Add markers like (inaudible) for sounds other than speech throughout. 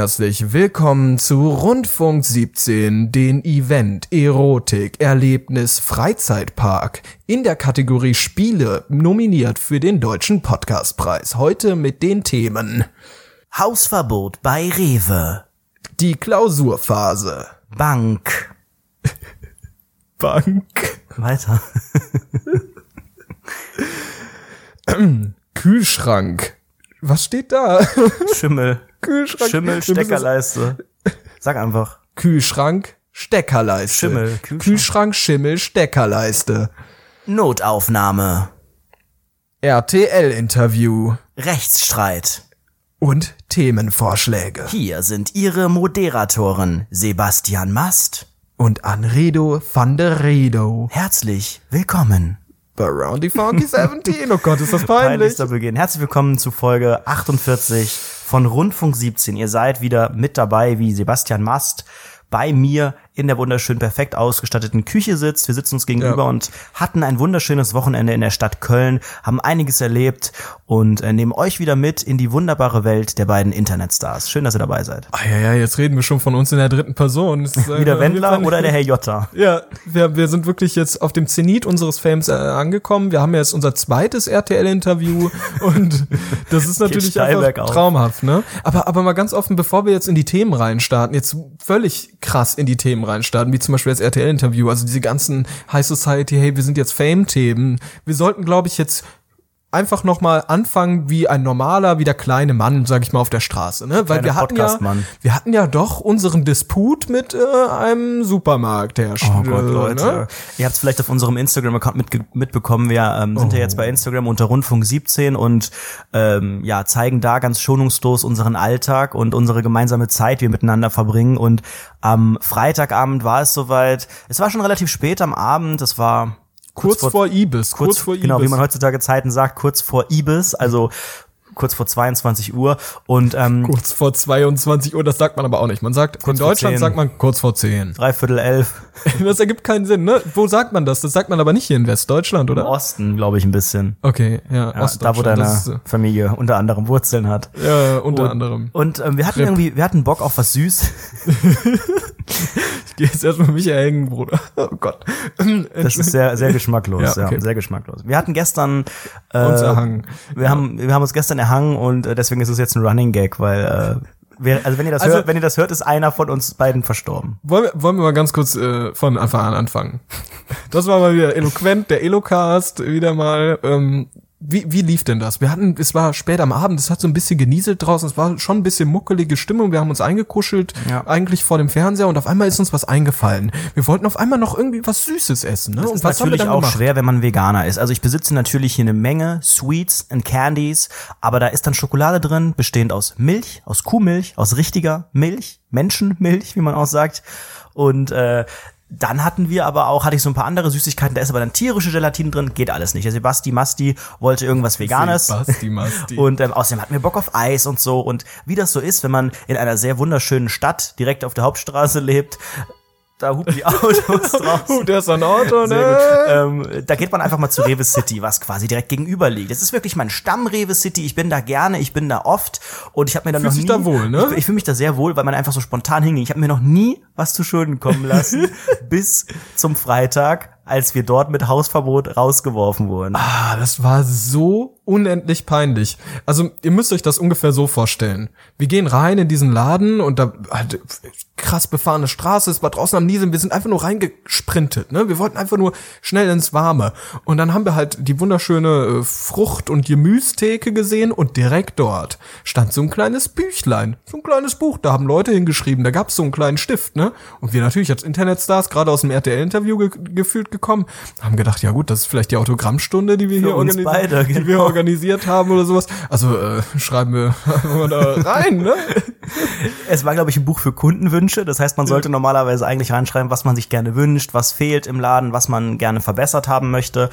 herzlich willkommen zu Rundfunk 17, den Event Erotik Erlebnis Freizeitpark in der Kategorie Spiele nominiert für den Deutschen Podcastpreis. Heute mit den Themen Hausverbot bei Rewe. Die Klausurphase. Bank. Bank. Weiter. Kühlschrank. Was steht da? Schimmel. Kühlschrank. Schimmel, Steckerleiste. Sag einfach. Kühlschrank, Steckerleiste. Schimmel, Kühlschrank. Kühlschrank, Schimmel, Steckerleiste. Notaufnahme. RTL-Interview. Rechtsstreit. Und Themenvorschläge. Hier sind Ihre Moderatoren Sebastian Mast. Und Anredo van der Redo. Herzlich willkommen. Around the Funky 17. Oh Gott, ist das peinlich. Peinlichster Beginn. Herzlich willkommen zu Folge 48 von Rundfunk 17. Ihr seid wieder mit dabei, wie Sebastian Mast bei mir in der wunderschön perfekt ausgestatteten Küche sitzt. Wir sitzen uns gegenüber Ja. und hatten ein wunderschönes Wochenende in der Stadt Köln, haben einiges erlebt und äh, nehmen euch wieder mit in die wunderbare Welt der beiden Internetstars. Schön, dass ihr dabei seid. Ah, ja, ja, jetzt reden wir schon von uns in der dritten Person. Ist, äh, Wieder Wendler oder der Herr Jotta? (laughs) Ja, wir, wir sind wirklich jetzt auf dem Zenit unseres Fames äh, angekommen. Wir haben jetzt unser zweites RTL-Interview (laughs) und das ist natürlich einfach traumhaft, ne? Aber, aber mal ganz offen, bevor wir jetzt in die Themen reinstarten, jetzt völlig krass in die Themen reinstarten, wie zum Beispiel das RTL-Interview, also diese ganzen High Society, hey, wir sind jetzt Fame-Themen. Wir sollten, glaube ich, jetzt einfach noch mal anfangen wie ein normaler, wie der kleine Mann, sag ich mal, auf der Straße, ne? Weil wir hatten ja, wir hatten ja doch unseren Disput mit äh, einem Supermarkthersteller. Oh Gott, Leute. Ne? Ihr habt es vielleicht auf unserem Instagram-Account mitge- mitbekommen. Wir ähm, sind ja Oh. jetzt bei Instagram unter Rundfunk 17 und ähm, ja, zeigen da ganz schonungslos unseren Alltag und unsere gemeinsame Zeit, die wir miteinander verbringen. Und am Freitagabend war es soweit. Es war schon relativ spät am Abend. Es war Kurz, vor, Ibis, kurz, vor Ibis. genau, wie man heutzutage Zeiten sagt, kurz vor Ibis, also kurz vor 22 Uhr. Und ähm, kurz vor 22 Uhr, das sagt man aber auch nicht. Man sagt, in Kurz vor Deutschland 10. sagt man kurz vor 10. dreiviertel elf (laughs) Das ergibt keinen Sinn, ne? Wo sagt man das? Das sagt man aber nicht hier in Westdeutschland, im oder? Osten, glaube ich, ein bisschen. Okay, ja, Ja, da, wo deine ist, Familie unter anderem Wurzeln hat. ja, unter und, anderem. Und ähm, wir hatten Rip. irgendwie, wir hatten Bock auf was süß. (laughs) (laughs) Ich gehe jetzt erstmal mich erhängen, Bruder. Oh Gott. Das ist sehr, sehr geschmacklos. Ja, ja, okay. sehr geschmacklos. Wir hatten gestern äh, Uns erhangen. Wir haben, wir haben uns gestern erhangen und äh, deswegen ist es jetzt ein Running Gag, weil äh, wir, also wenn ihr das Also- hört, wenn ihr das hört, ist einer von uns beiden verstorben. Wollen wir, wollen wir mal ganz kurz äh, von Anfang an anfangen. Das war mal wieder eloquent, der Elocast, wieder mal. Ähm, wie, wie lief denn das? Wir hatten, es war spät am Abend, es hat so ein bisschen genieselt draußen, es war schon ein bisschen muckelige Stimmung, wir haben uns eingekuschelt, Ja. eigentlich vor dem Fernseher und auf einmal ist uns was eingefallen. Wir wollten auf einmal noch irgendwie was Süßes essen, ne? Das und ist natürlich auch gemacht? schwer, wenn man Veganer ist. Also ich besitze natürlich hier eine Menge Sweets and Candies, aber da ist dann Schokolade drin, bestehend aus Milch, aus Kuhmilch, aus richtiger Milch, Menschenmilch, wie man auch sagt. Und äh, dann hatten wir aber auch, hatte ich so ein paar andere Süßigkeiten, da ist aber dann tierische Gelatine drin, geht alles nicht. Der Sebasti Masti wollte irgendwas Veganes. Basti, Masti. Und ähm, außerdem hatten wir Bock auf Eis und so. Und wie das so ist, wenn man in einer sehr wunderschönen Stadt direkt auf der Hauptstraße (laughs) lebt, da hupen die (laughs) Autos draußen. Oh, der ist ein Auto, ne? Ähm, da geht man einfach mal zu Rewe City, was quasi direkt gegenüber liegt. Das ist wirklich mein Stamm Rewe City. Ich bin da gerne, ich bin da oft und ich habe mir dann Fühlst noch nie, da wohl, ne? Ich, ich fühle mich da sehr wohl, weil man einfach so spontan hinging. Ich habe mir noch nie was zu Schulden kommen lassen (laughs) bis zum Freitag, als wir dort mit Hausverbot rausgeworfen wurden. Ah, das war so unendlich peinlich. Also, ihr müsst euch das ungefähr so vorstellen. Wir gehen rein in diesen Laden und da halt, krass befahrene Straße, es war draußen am Niesen, wir sind einfach nur reingesprintet, ne? Wir wollten einfach nur schnell ins Warme. Und dann haben wir halt die wunderschöne äh, Frucht- und Gemüstheke gesehen und direkt dort stand so ein kleines Büchlein, so ein kleines Buch, da haben Leute hingeschrieben, da gab's so einen kleinen Stift, ne? Und wir natürlich als Internetstars, gerade aus dem RTL-Interview ge gefühlt gekommen, haben gedacht, ja gut, das ist vielleicht die Autogrammstunde, die wir hier uns organisi- beide, die wir genau. organisiert haben oder sowas. Also äh, schreiben wir (laughs) mal da rein, ne? Es war, glaube ich, ein Buch für Kundenwünsche. Das heißt, man sollte normalerweise eigentlich reinschreiben, was man sich gerne wünscht, was fehlt im Laden, was man gerne verbessert haben möchte.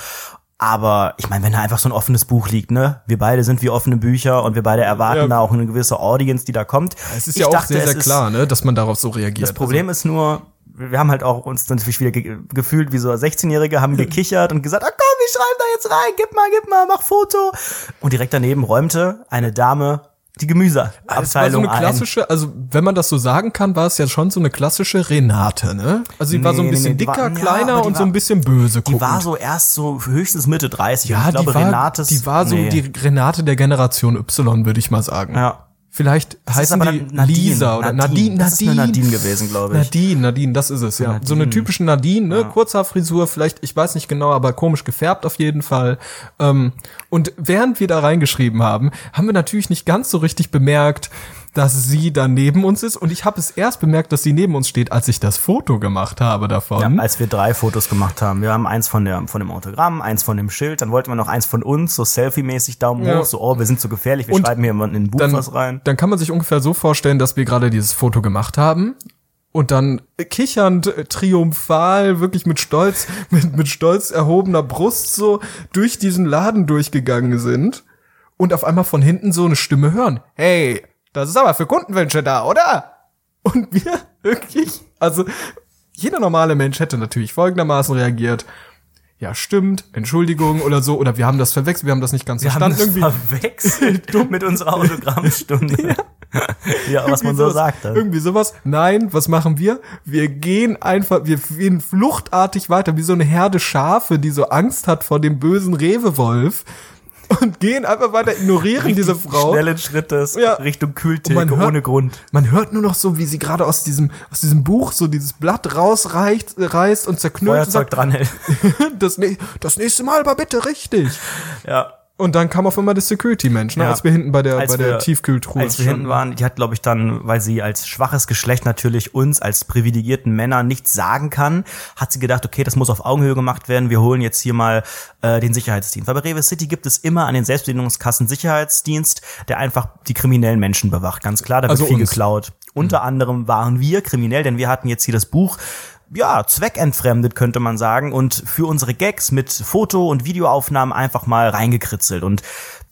Aber ich meine, wenn da einfach so ein offenes Buch liegt, ne? Wir beide sind wie offene Bücher und wir beide erwarten Ja. da auch eine gewisse Audience, die da kommt. Es ist Ich ja auch dachte, sehr, sehr klar, ne, dass man darauf so reagiert. Das Problem ist nur, wir haben halt auch uns natürlich wieder ge gefühlt wie so 16-Jährige, haben gekichert und gesagt, ah komm, wir schreiben da jetzt rein, gib mal, gib mal, mach Foto. Und direkt daneben räumte eine Dame die Es war so Gemüseabteilung eine ein. klassische, also wenn man das so sagen kann, war es ja schon so eine klassische Renate, ne? Also sie war so ein Nee, nee, bisschen nee, die dicker, war- ja, kleiner die und so war- ein bisschen böse Die guckend. war so erst so höchstens Mitte 30. und ja, ich glaube, die war, Renates, die war so nee. die Renate der Generation Y, würde ich mal sagen. Ja. Vielleicht Das ist heißen die Nadine. Lisa oder Nadine, Nadine. Das ist eine Nadine gewesen, glaube ich. Nadine, Nadine, das ist es, ja. So eine typische Nadine, ne? Kurzhaarfrisur, vielleicht, ich weiß nicht genau, aber komisch gefärbt auf jeden Fall. Ähm, und während wir da reingeschrieben haben, haben wir natürlich nicht ganz so richtig bemerkt, dass sie da neben uns ist. Und ich habe es erst bemerkt, dass sie neben uns steht, als ich das Foto gemacht habe davon. Ja, als wir drei Fotos gemacht haben. Wir haben eins von, der, von dem Autogramm, eins von dem Schild, dann wollten wir noch eins von uns, so Selfie-mäßig Daumen Ja. hoch, so, oh, wir sind so gefährlich, wir Und schreiben hier in ein Buch dann, was rein. dann kann man sich ungefähr so vorstellen, dass wir gerade dieses Foto gemacht haben und dann kichernd, äh, triumphal, wirklich mit Stolz, (laughs) mit, mit stolz erhobener Brust so durch diesen Laden durchgegangen sind und auf einmal von hinten so eine Stimme hören. Hey, das ist aber für Kundenwünsche da, oder? Und wir (laughs) wirklich, also jeder normale Mensch hätte natürlich folgendermaßen reagiert. Ja, stimmt, Entschuldigung oder so, oder wir haben das verwechselt, wir haben das nicht ganz Wir haben verstanden. das irgendwie verwechselt (laughs) mit unserer Autogrammstunde. (laughs) ja, was man so sowas. sagt. Dann. Irgendwie sowas. Nein, was machen wir? Wir gehen einfach, wir gehen fluchtartig weiter, wie so eine Herde Schafe, die so Angst hat vor dem bösen Rewewolf und gehen einfach weiter, ignorieren diese Frau. Schnellen Schrittes Ja. Richtung Und Kühltheke hört- ohne Grund. Man hört nur noch so, wie sie gerade aus diesem, aus diesem Buch so dieses Blatt rausreicht, äh, reißt und zerknüllt und Feuerzeug sagt, dranhält. (laughs) das, das nächste Mal aber bitte richtig. ja. Und dann kam auf einmal der Security-Mensch, ne, Ja. als wir hinten bei der, Als bei der wir- Tiefkühltruhe Als wir hinten standen. waren, die hat, glaube ich, dann, weil sie als schwaches Geschlecht natürlich uns als privilegierten Männer nichts sagen kann, hat sie gedacht, okay, das muss auf Augenhöhe gemacht werden. Wir holen jetzt hier mal äh, den Sicherheitsdienst. Weil bei Rewe City gibt es immer an den Selbstbedienungskassen Sicherheitsdienst, der einfach die kriminellen Menschen bewacht. Ganz klar, da wird Also viel uns. geklaut. Unter anderem waren wir kriminell, denn wir hatten jetzt hier das Buch ja, zweckentfremdet könnte man sagen und für unsere Gags mit Foto- und Videoaufnahmen einfach mal reingekritzelt und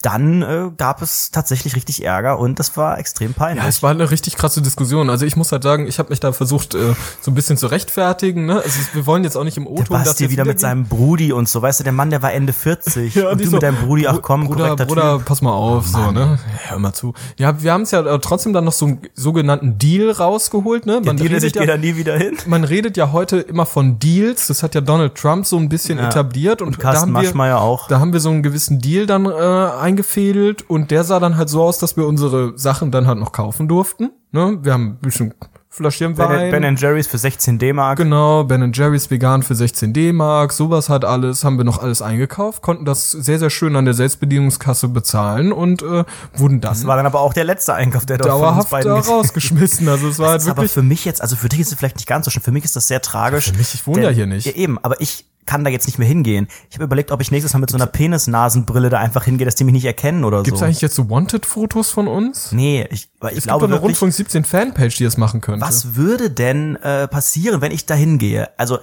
dann äh, gab es tatsächlich richtig Ärger und das war extrem peinlich. Ja, es war eine richtig krasse Diskussion. Also ich muss halt sagen, ich habe mich da versucht, äh, so ein bisschen zu rechtfertigen. Ne? Also wir wollen jetzt auch nicht im der O-Ton das Basti wieder mit seinem Brudi und so, weißt du, der Mann, der war Ende 40 (laughs) Ja, und du so, mit deinem Brudi, ach komm, Bruder, korrekter Bruder, Typ. pass mal auf, so, ne? Ja, hör mal zu. Ja, wir haben es ja äh, trotzdem dann noch so einen sogenannten Deal rausgeholt, ne? Der Deal, ich ja, da nie wieder hin. man redet ja heute immer von Deals. Das hat ja Donald Trump so ein bisschen Ja. etabliert und, Und da haben wir, auch. Da haben wir so einen gewissen Deal dann äh, eingefädelt und der sah dann halt so aus, dass wir unsere Sachen dann halt noch kaufen durften. Ne? Wir haben ein bisschen Fläschchen Wein. Ben, ben Jerry's für 16 D-Mark. Genau, Ben Jerry's vegan für 16 D-Mark, sowas hat alles, haben wir noch alles eingekauft, konnten das sehr, sehr schön an der Selbstbedienungskasse bezahlen und äh, wurden dann Das war dann aber auch der letzte Einkauf, der dort von uns dauerhaft beiden da rausgeschmissen. Also es war halt Das ist aber wirklich. für mich jetzt, also für dich ist es vielleicht nicht ganz so schön, für mich ist das sehr tragisch. Für mich, ich wohne ja hier nicht. Ja, eben, aber ich kann da jetzt nicht mehr hingehen. Ich habe überlegt, ob ich nächstes Mal mit so einer Penisnasenbrille da einfach hingehe, dass die mich nicht erkennen oder Gibt's so. eigentlich jetzt so Wanted-Fotos von uns? Nee, ich, weil ich Es glaube gibt doch eine wirklich, Rundfunk 17 Fanpage, die das machen könnte. was würde denn äh, passieren, wenn ich da hingehe? Also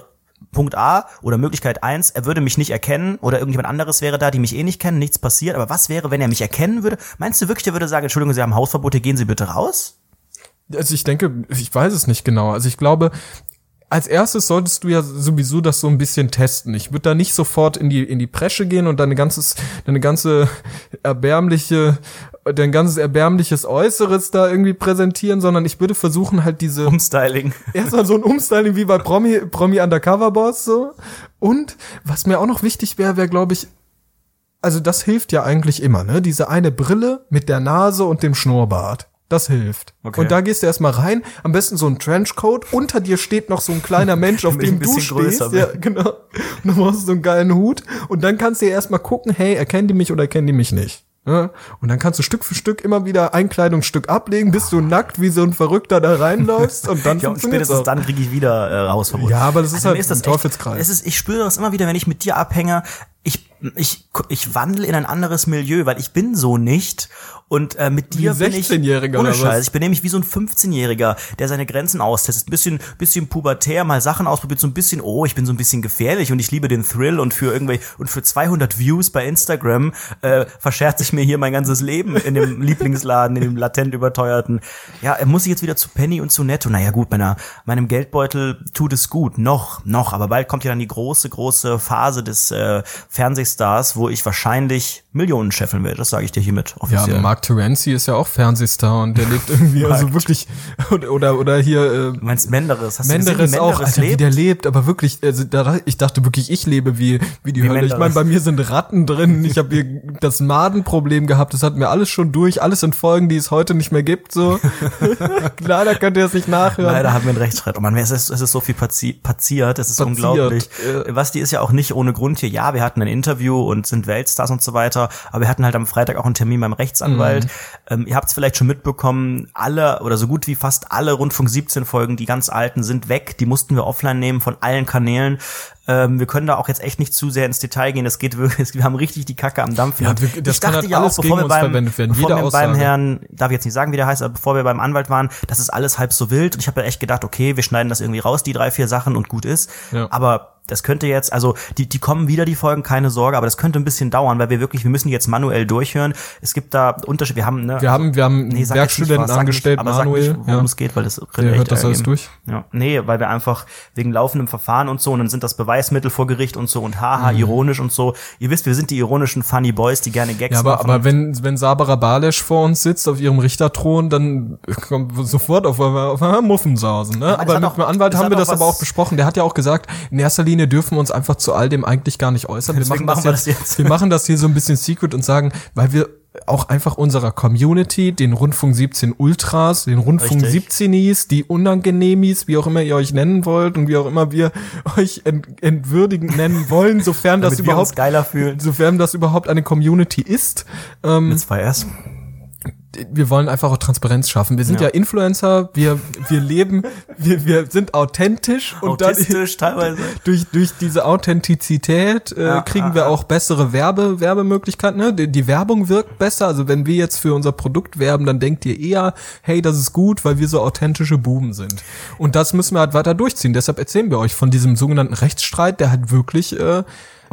Punkt A oder Möglichkeit eins, er würde mich nicht erkennen oder irgendjemand anderes wäre da, die mich eh nicht kennen, nichts passiert. Aber was wäre, wenn er mich erkennen würde? Meinst du wirklich, der würde sagen, Entschuldigung, Sie haben Hausverbote, gehen Sie bitte raus? Also ich denke, ich weiß es nicht genau. Also ich glaube, als erstes solltest du ja sowieso das so ein bisschen testen. Ich würde da nicht sofort in die in die Presche gehen und deine ganzes deine ganze erbärmliche dein ganzes erbärmliches Äußeres da irgendwie präsentieren, sondern ich würde versuchen halt diese Umstyling. (laughs) erstmal so ein Umstyling wie bei Promi Promi Undercover Boss so und was mir auch noch wichtig wäre, wäre glaube ich also das hilft ja eigentlich immer, ne? Diese eine Brille mit der Nase und dem Schnurrbart. Das hilft. Okay. Und da gehst du erstmal rein, am besten so ein Trenchcoat, unter dir steht noch so ein kleiner Mensch, (laughs) auf dem du stehst. Ja, genau. Und dann brauchst du so einen geilen Hut und dann kannst du erstmal gucken, hey, erkennen die mich oder erkennen die mich nicht. Ja? Und dann kannst du Stück für Stück immer wieder ein Kleidungsstück ablegen, bis du nackt wie so ein Verrückter da reinläufst und dann Ja, und spätestens auch. dann kriege ich wieder äh, Hausverbot. Ja, aber das ist mir halt ein echt- Teufelskreis. Es ist, ich spüre das immer wieder, wenn ich mit dir abhänge. Ich, ich, ich wandle in ein anderes Milieu, weil ich bin so nicht. Und äh, mit dir bin ich 16-Jähriger ohne? Scheiß. Ich bin nämlich wie so ein 15-Jähriger, der seine Grenzen austestet. Ein bisschen, bisschen pubertär, mal Sachen ausprobiert, so ein bisschen, oh, ich bin so ein bisschen gefährlich und ich liebe den Thrill und für irgendwie und für 200 Views bei Instagram äh, verscherze ich mir hier mein ganzes Leben in dem (laughs) Lieblingsladen, in dem latent überteuerten. Ja, muss ich jetzt wieder zu Penny und zu Netto. Naja, gut, meiner, meinem Geldbeutel tut es gut. Noch, noch. Aber bald kommt ja dann die große, große Phase des äh, Fernsehstars, wo ich wahrscheinlich Millionen scheffeln werde. Das sage ich dir hiermit Ja, offiziell. Mark Terenzi ist ja auch Fernsehstar und der lebt irgendwie (laughs) also wirklich oder oder hier äh, du meinst Menderes? Hast du gesehen, Menderes wie auch, Menderes Alter, wie lebt? der lebt, aber wirklich, also da, ich dachte wirklich, ich lebe wie, wie die Wie Hölle. Ich meine, Menderes. bei mir sind Ratten drin, ich habe hier das Madenproblem gehabt, das hatten wir alles schon durch, alles in Folgen, die es heute nicht mehr gibt, so. (laughs) Leider könnt ihr es nicht nachhören. Leider haben wir einen Rechtsstreit. Oh Mann, es ist, es ist so viel passiert, es ist Passiert, unglaublich. Basti ist ja auch nicht ohne Grund hier. Ja, wir hatten ein Interview und sind Weltstars und so weiter, aber wir hatten halt am Freitag auch einen Termin beim Rechtsanwalt. Ähm, ihr habt es vielleicht schon mitbekommen, alle oder so gut wie fast alle Rundfunk 17 Folgen, die ganz alten, sind weg. Die mussten wir offline nehmen von allen Kanälen. Ähm, wir können da auch jetzt echt nicht zu sehr ins Detail gehen. Es geht wirklich, (laughs) wir haben richtig die Kacke am Dampfen. Ja, wir- das ich dachte halt ja auch, bevor wir beim, bevor wir beim. Herrn, darf ich jetzt nicht sagen, wie der heißt, aber bevor wir beim Anwalt waren, das ist alles halb so wild. Und ich habe ja echt gedacht, okay, wir schneiden das irgendwie raus, die drei, vier Sachen und gut ist. Ja. Aber das könnte jetzt, also die, die kommen wieder, die Folgen, keine Sorge, aber das könnte ein bisschen dauern, weil wir wirklich, wir müssen die jetzt manuell durchhören. Es gibt da Unterschiede, wir haben, ne, wir haben, wir haben Nee, sag Werkstudenten was, sag angestellt, nicht, aber sag Manuel. nicht, worum ja. es geht, weil das Der hört das alles ergeben. durch. Ja, nee, weil wir einfach wegen laufendem Verfahren und so und dann sind das Beweismittel vor Gericht und so und haha, ironisch und so. Ihr wisst, wir sind die ironischen Funny Boys, die gerne Gags Mhm. Ja, aber, machen. aber wenn, wenn Sabara Balesch vor uns sitzt auf ihrem Richterthron, dann kommt sofort auf, auf, auf Muffensausen, ne? Aber mit dem Anwalt haben wir das aber auch besprochen. Der hat ja auch gesagt, in erster Linie dürfen wir uns einfach zu all dem eigentlich gar nicht äußern. (laughs) Wir machen, machen wir jetzt, jetzt. wir machen das hier so ein bisschen secret und sagen, weil wir auch einfach unserer Community, den Rundfunk 17 Ultras, den Rundfunk Richtig. 17is, die Unangenehmis, wie auch immer ihr euch nennen wollt und wie auch immer wir (laughs) euch ent entwürdigend nennen wollen, sofern (laughs) das überhaupt sofern das überhaupt eine Community ist. Ähm, Mit zwei S. wir wollen einfach auch Transparenz schaffen. Wir sind ja, Ja. Influencer, wir, wir leben, wir, wir sind authentisch und dann teilweise. (laughs) durch, durch diese Authentizität äh, Ja, kriegen ah, wir auch bessere Werbe, Werbemöglichkeiten. Ne? Die, die Werbung wirkt besser. Also wenn wir jetzt für unser Produkt werben, dann denkt ihr eher, hey, das ist gut, weil wir so authentische Buben sind. Und das müssen wir halt weiter durchziehen. Deshalb erzählen wir euch von diesem sogenannten Rechtsstreit, der halt wirklich äh,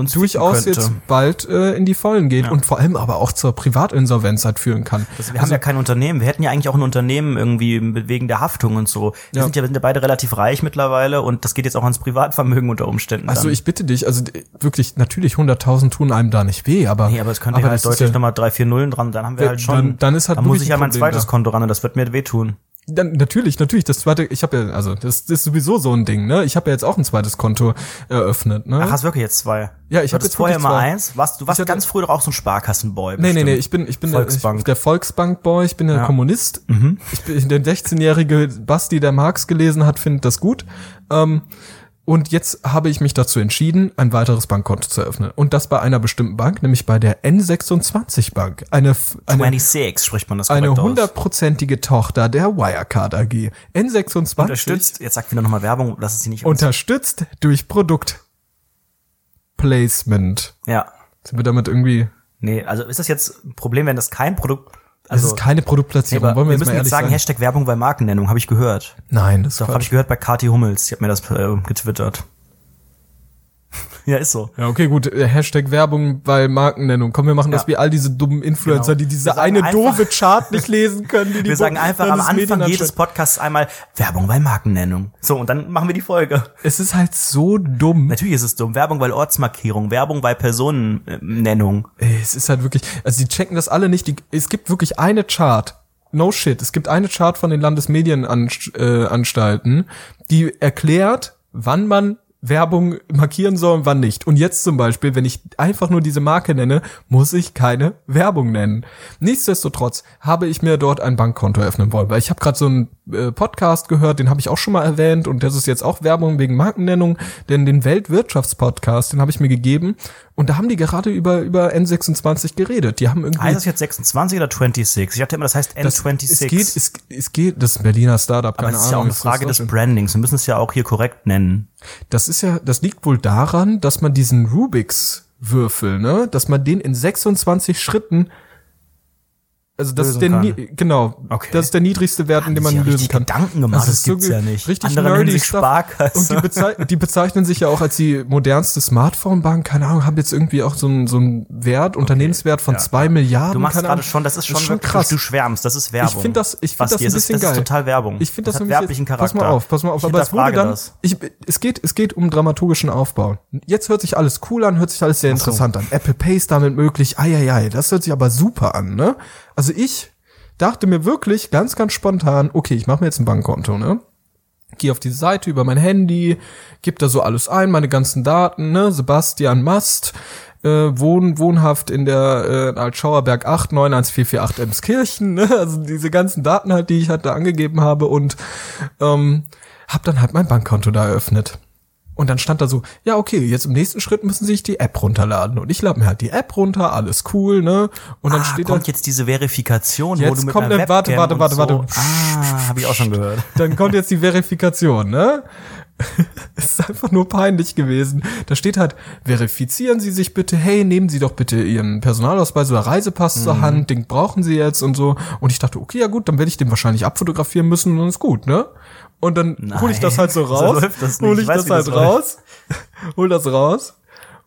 Uns durchaus könnte. jetzt bald äh, in die Vollen geht und vor allem aber auch zur Privatinsolvenz halt führen kann. Also wir haben ja kein Unternehmen. Wir hätten ja eigentlich auch ein Unternehmen irgendwie wegen der Haftung und so. Wir Ja. sind ja, wir sind ja beide relativ reich mittlerweile und das geht jetzt auch ans Privatvermögen unter Umständen. Also dann. ich bitte dich, also d- wirklich, natürlich 100.000 tun einem da nicht weh, aber Nee, aber es könnte halt das ist deutlich ja, nochmal drei, vier Nullen dran, dann haben wir Ja, halt schon, dann- dann ist halt dann muss ich ja ein mein zweites da. Konto ran und das wird mir wehtun. Dann natürlich, natürlich, das zweite, ich habe ja, also das, das ist sowieso so ein Ding, ne? Ich habe ja jetzt auch ein zweites Konto eröffnet, ne? Ach, hast wirklich jetzt zwei? Ja, ich Du hab hattest jetzt vorher zwei. eins. Warst, du warst hatte- ganz früh doch auch so ein Sparkassenboy. Nee, nee, bestimmt. nee, ich bin, ich bin Volksbank. Der, ich, der Volksbank-Boy, ich bin der Ja. Mhm. Kommunist. Ich bin der 16-jährige Basti, der Marx gelesen hat, findet das gut. Ähm, und jetzt habe ich mich dazu entschieden, ein weiteres Bankkonto zu eröffnen. Und das bei einer bestimmten Bank, nämlich bei der N26 Bank. Eine, eine, 26 spricht man das eine hundertprozentige Tochter der Wirecard AG. N26 Unterstützt, jetzt sagt wieder nochmal Werbung, dass es sie nicht unterstützt durch Produktplacement. Ja. Sind wir damit irgendwie, Nee, also ist das jetzt ein Problem, wenn das kein Produkt, das also, ist keine nee, Produktplatzierung, aber wollen wir, wir müssen jetzt sagen, sein. Hashtag Werbung bei Markennennung, habe ich gehört. Nein, das ist Doch, habe ich gehört bei Kati Hummels, die hat mir das äh, getwittert. (laughs) ja, ist so. Ja, okay, gut. äh, Hashtag Werbung bei Markennennung. Komm, wir machen das Ja. wie all diese dummen Influencer, Genau. die diese Wir eine einfach- doofe Chart nicht lesen können. Die (laughs) die Wir sagen einfach am Anfang jedes. Podcasts einmal Werbung bei Markennennung. So, und dann machen wir die Folge. Es ist halt so dumm. Natürlich ist es dumm. Werbung bei Ortsmarkierung, Werbung bei Personennennung. Es ist halt wirklich, also die checken das alle nicht. Die, es gibt wirklich eine Chart. No shit. Es gibt eine Chart von den Landesmedienanstalten, äh, die erklärt, wann man Werbung markieren soll und wann nicht. Und jetzt zum Beispiel, wenn ich einfach nur diese Marke nenne, muss ich keine Werbung nennen. Nichtsdestotrotz habe ich mir dort ein Bankkonto eröffnen wollen, weil ich habe gerade so einen äh, Podcast gehört, den habe ich auch schon mal erwähnt und das ist jetzt auch Werbung wegen Markennennung, denn den Weltwirtschaftspodcast, den habe ich mir gegeben und da haben die gerade über über N26 geredet. Die haben irgendwie Heißt das jetzt 26 oder 26? Ich dachte immer, das heißt das, N26. es geht es, es geht das ist ein Berliner Startup, Aber keine das ist ja auch Ahnung. eine es Frage das des Brandings. Wir müssen es ja auch hier korrekt nennen. Das ist ja, das liegt wohl daran, dass man diesen Rubiks Würfel, ne, dass man den in 26 Schritten Also das ist der kann. genau, Okay. das ist der niedrigste Wert, in dem man ja lösen kann. Gedanken gemacht, das ist gibt's ge- ja nicht. Richtig Andere nerdy sich. Sparkasse. Und die, bezei die bezeichnen sich ja auch als die modernste Smartphone-Bank. Keine Ahnung, haben jetzt irgendwie auch so einen so einen Wert, Unternehmenswert von ja. zwei Milliarden. Du machst gerade Ahnung. schon, das ist schon, wirklich- krass. Du, schwärmst, das ist Werbung. Ich finde das, ich finde das ein bisschen ist, das geil. ist total Werbung. Ich finde das, hat ein bisschen, werblichen Charakter. Pass mal auf, pass mal auf. Ich Aber es wurde dann, das. ich, es geht, es geht um dramaturgischen Aufbau. Jetzt hört sich alles cool an, hört sich alles sehr interessant an. Apple Pay ist damit möglich. Eieiei, das hört sich aber super an, ne? Also ich dachte mir wirklich ganz, ganz spontan, okay, ich mache mir jetzt ein Bankkonto, ne? Gehe auf diese Seite über mein Handy, gebe da so alles ein, meine ganzen Daten, ne? Sebastian Mast, äh, wohn, wohnhaft in der äh, Altschauerberg 8 91448 Emskirchen, ne? (laughs) Also diese ganzen Daten halt, die ich halt da angegeben habe und ähm, hab dann halt mein Bankkonto da eröffnet. Und dann stand da so, ja, okay, jetzt im nächsten Schritt müssen Sie sich die App runterladen. Und ich lade mir halt die App runter, alles cool, ne? Und dann ah, steht da, kommt jetzt diese Verifikation, wo Jetzt du mit kommt einer eine- warte, warte, warte, und so. warte. Ah, habe ich auch schon gehört. (laughs) dann kommt jetzt die Verifikation, ne? Es (laughs) ist einfach nur peinlich gewesen. Da steht halt, verifizieren Sie sich bitte, hey, nehmen Sie doch bitte Ihren Personalausweis oder Reisepass Mhm. zur Hand, den brauchen Sie jetzt und so. Und ich dachte, okay, ja gut, dann werde ich den wahrscheinlich abfotografieren müssen und dann ist gut, ne? Und dann hole ich das halt so (laughs) so raus, nicht. hole ich Ich weiß, das wie halt das raus, hol das raus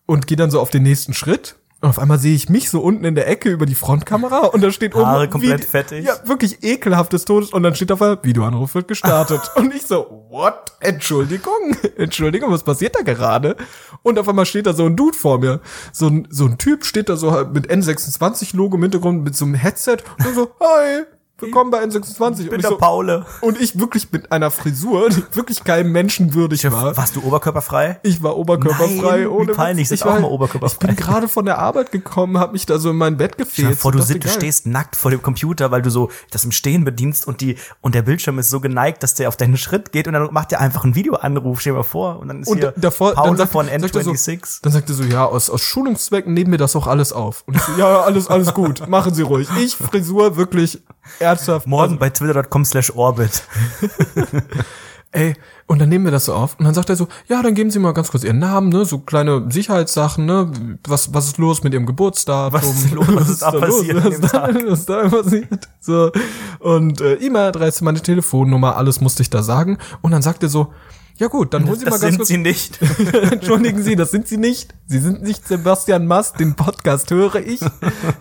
und gehe dann so auf den nächsten Schritt. Und auf einmal sehe ich mich so unten in der Ecke über die Frontkamera und da steht oben Haare komplett Vide- fettig. Ja, wirklich ekelhaftes Todes und dann steht auf einmal Videoanruf wird gestartet. (laughs) Und ich so what? Entschuldigung. (laughs) Entschuldigung was passiert da gerade? Und auf einmal steht da so ein Dude vor mir. So ein so ein Typ steht da so halt mit N26 Logo im Hintergrund mit so einem Headset und so hi willkommen bei N26 und bin ich, der so, Paule. und ich wirklich mit einer Frisur die wirklich keinem Menschen würdig war Warst du oberkörperfrei? ich war oberkörperfrei Nein, ohne peinlich, ich auch war, mal oberkörperfrei. Ich bin gerade von der Arbeit gekommen, habe mich da so in mein Bett gefehlt. Vor, du, dachte, du stehst nackt vor dem Computer, weil du so das im Stehen bedienst und die und der Bildschirm ist so geneigt, dass der auf deinen Schritt geht und dann macht der einfach einen Videoanruf, stell dir mal vor und dann ist Und hier davor, Paule sagt, von sagt er N26. So, dann sagt er so, ja, aus, aus Schulungszwecken nehmen wir das auch alles auf. Und ich so, ja, alles, alles gut, machen Sie ruhig. Ich, Frisur, wirklich ernsthaft. Morgen bei twitter.com slash orbit. (laughs) Ey, und dann nehmen wir das so auf. Und dann sagt er so, ja, dann geben Sie mal ganz kurz Ihren Namen, ne, so kleine Sicherheitssachen, ne, was, was ist los mit Ihrem Geburtsdatum? Was ist los? Was ist da passiert Was ist da, was ist da passiert? So. Und äh, E-Mail-Adresse, meine Telefonnummer, alles musste ich da sagen. Und dann sagt er so, ja gut, dann holen Sie mal Das ganz sind kurz sie nicht. (laughs) Entschuldigen Sie, das sind Sie nicht. Sie sind nicht Sebastian Mast, den Podcast höre ich. Das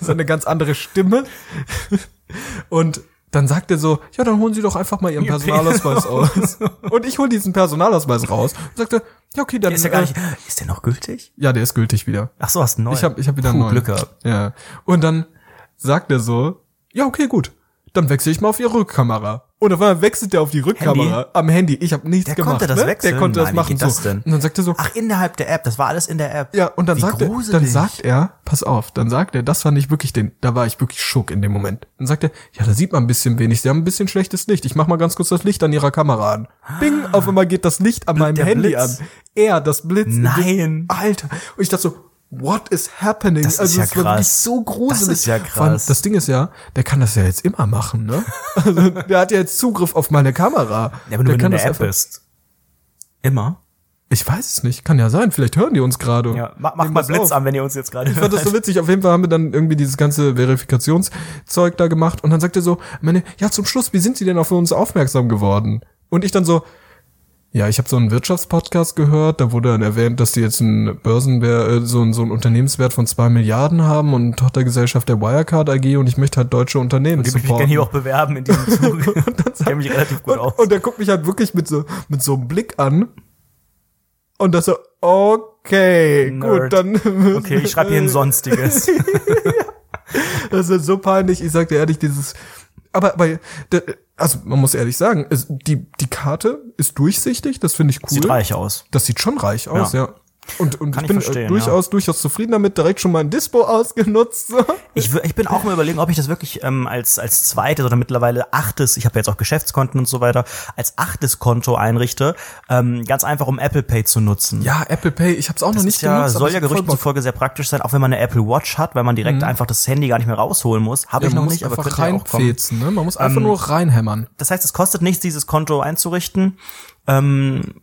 ist eine ganz andere Stimme. Und dann sagt er so, ja, dann holen Sie doch einfach mal Ihren Personalausweis aus. Und ich hole diesen Personalausweis raus und sagte, ja, okay, dann. Der ist ja gar äh, nicht. Ist der noch gültig? ja, der ist gültig wieder. Ach so, hast du einen neuen. Ich habe ich hab wieder einen Puh, neuen. Glück gehabt. Ja. Und dann sagt er so, ja, okay, gut. Dann wechsle ich mal auf Ihre Rückkamera. Und auf einmal wechselt er auf die Rückkamera Handy? am Handy. Ich habe nichts Der gemacht. konnte das ne? wechseln? Der konnte das Nein, wie machen. das so. Und dann sagt er so, Ach, innerhalb der App. Das war alles in der App. Ja, und dann Wie sagt er, dann gruselig. sagt er, pass auf, dann sagt er, das fand ich wirklich den, da war ich wirklich schock in dem Moment. Dann sagt er, ja, da sieht man ein bisschen wenig, sie haben ein bisschen schlechtes Licht. Ich mach mal ganz kurz das Licht an ihrer Kamera an. Bing, auf einmal geht das Licht an meinem Handy Blitz. an. Er, das Blitz. Nein. Alter. Und ich dachte so, what is happening? Das ist also ja es war wirklich krass. so gruselig. Das ist ja krass. Das Ding ist ja, der kann das ja jetzt immer machen, ne? (laughs) Also, der hat ja jetzt Zugriff auf meine Kamera. Ja, aber nur der wenn du in der das App bist. Immer? Ich weiß es nicht, kann ja sein, vielleicht hören die uns gerade. Ja, mach, mach mal das Blitz auf. an, wenn ihr uns jetzt gerade Ich fand das so witzig. Auf jeden Fall haben wir dann irgendwie dieses ganze Verifikationszeug da gemacht und dann sagt er so, meine, ja zum Schluss, wie sind Sie denn auf uns aufmerksam geworden? Und ich dann so, ja, ich habe so einen Wirtschaftspodcast gehört, da wurde dann erwähnt, dass die jetzt einen Börsenwert, äh, so, einen- so einen Unternehmenswert von zwei Milliarden haben und Tochtergesellschaft der Wirecard AG und ich möchte halt deutsche Unternehmen Ich kann hier auch bewerben in diesem Zug. Ich kenne mich relativ gut und, aus. und der guckt mich halt wirklich mit so, mit so einem Blick an. Und das so, okay, Nerd. gut, dann. Okay, ich schreibe hier ein (laughs) Sonstiges. Das ist so peinlich. Ich sag dir ehrlich, dieses. Aber, aber, also man muss ehrlich sagen, es, die, die Karte ist durchsichtig, das finde ich cool. Sieht reich aus. Das sieht schon reich aus, ja. Ja. Und, und Kann ich ich bin verstehen, äh, durchaus, durchaus zufrieden damit, direkt schon mal ein Dispo ausgenutzt. So. Ich, ich bin auch mal überlegen, ob ich das wirklich ähm, als, als zweites oder mittlerweile achtes, ich habe jetzt auch Geschäftskonten und so weiter, als achtes Konto einrichte, ähm, ganz einfach um Apple Pay zu nutzen. Ja, Apple Pay, ich habe es auch noch Das nicht ist ja, genutzt. soll ja Gerüchten zufolge sehr praktisch sein, auch wenn man eine Apple Watch hat, weil man direkt einfach das Handy gar nicht mehr rausholen muss. Habe Ja, ich noch muss nicht, aber einfach könnte ja auch kommen. ne? Man muss einfach nur reinhämmern. Das heißt, es kostet nichts, dieses Konto einzurichten. Ähm,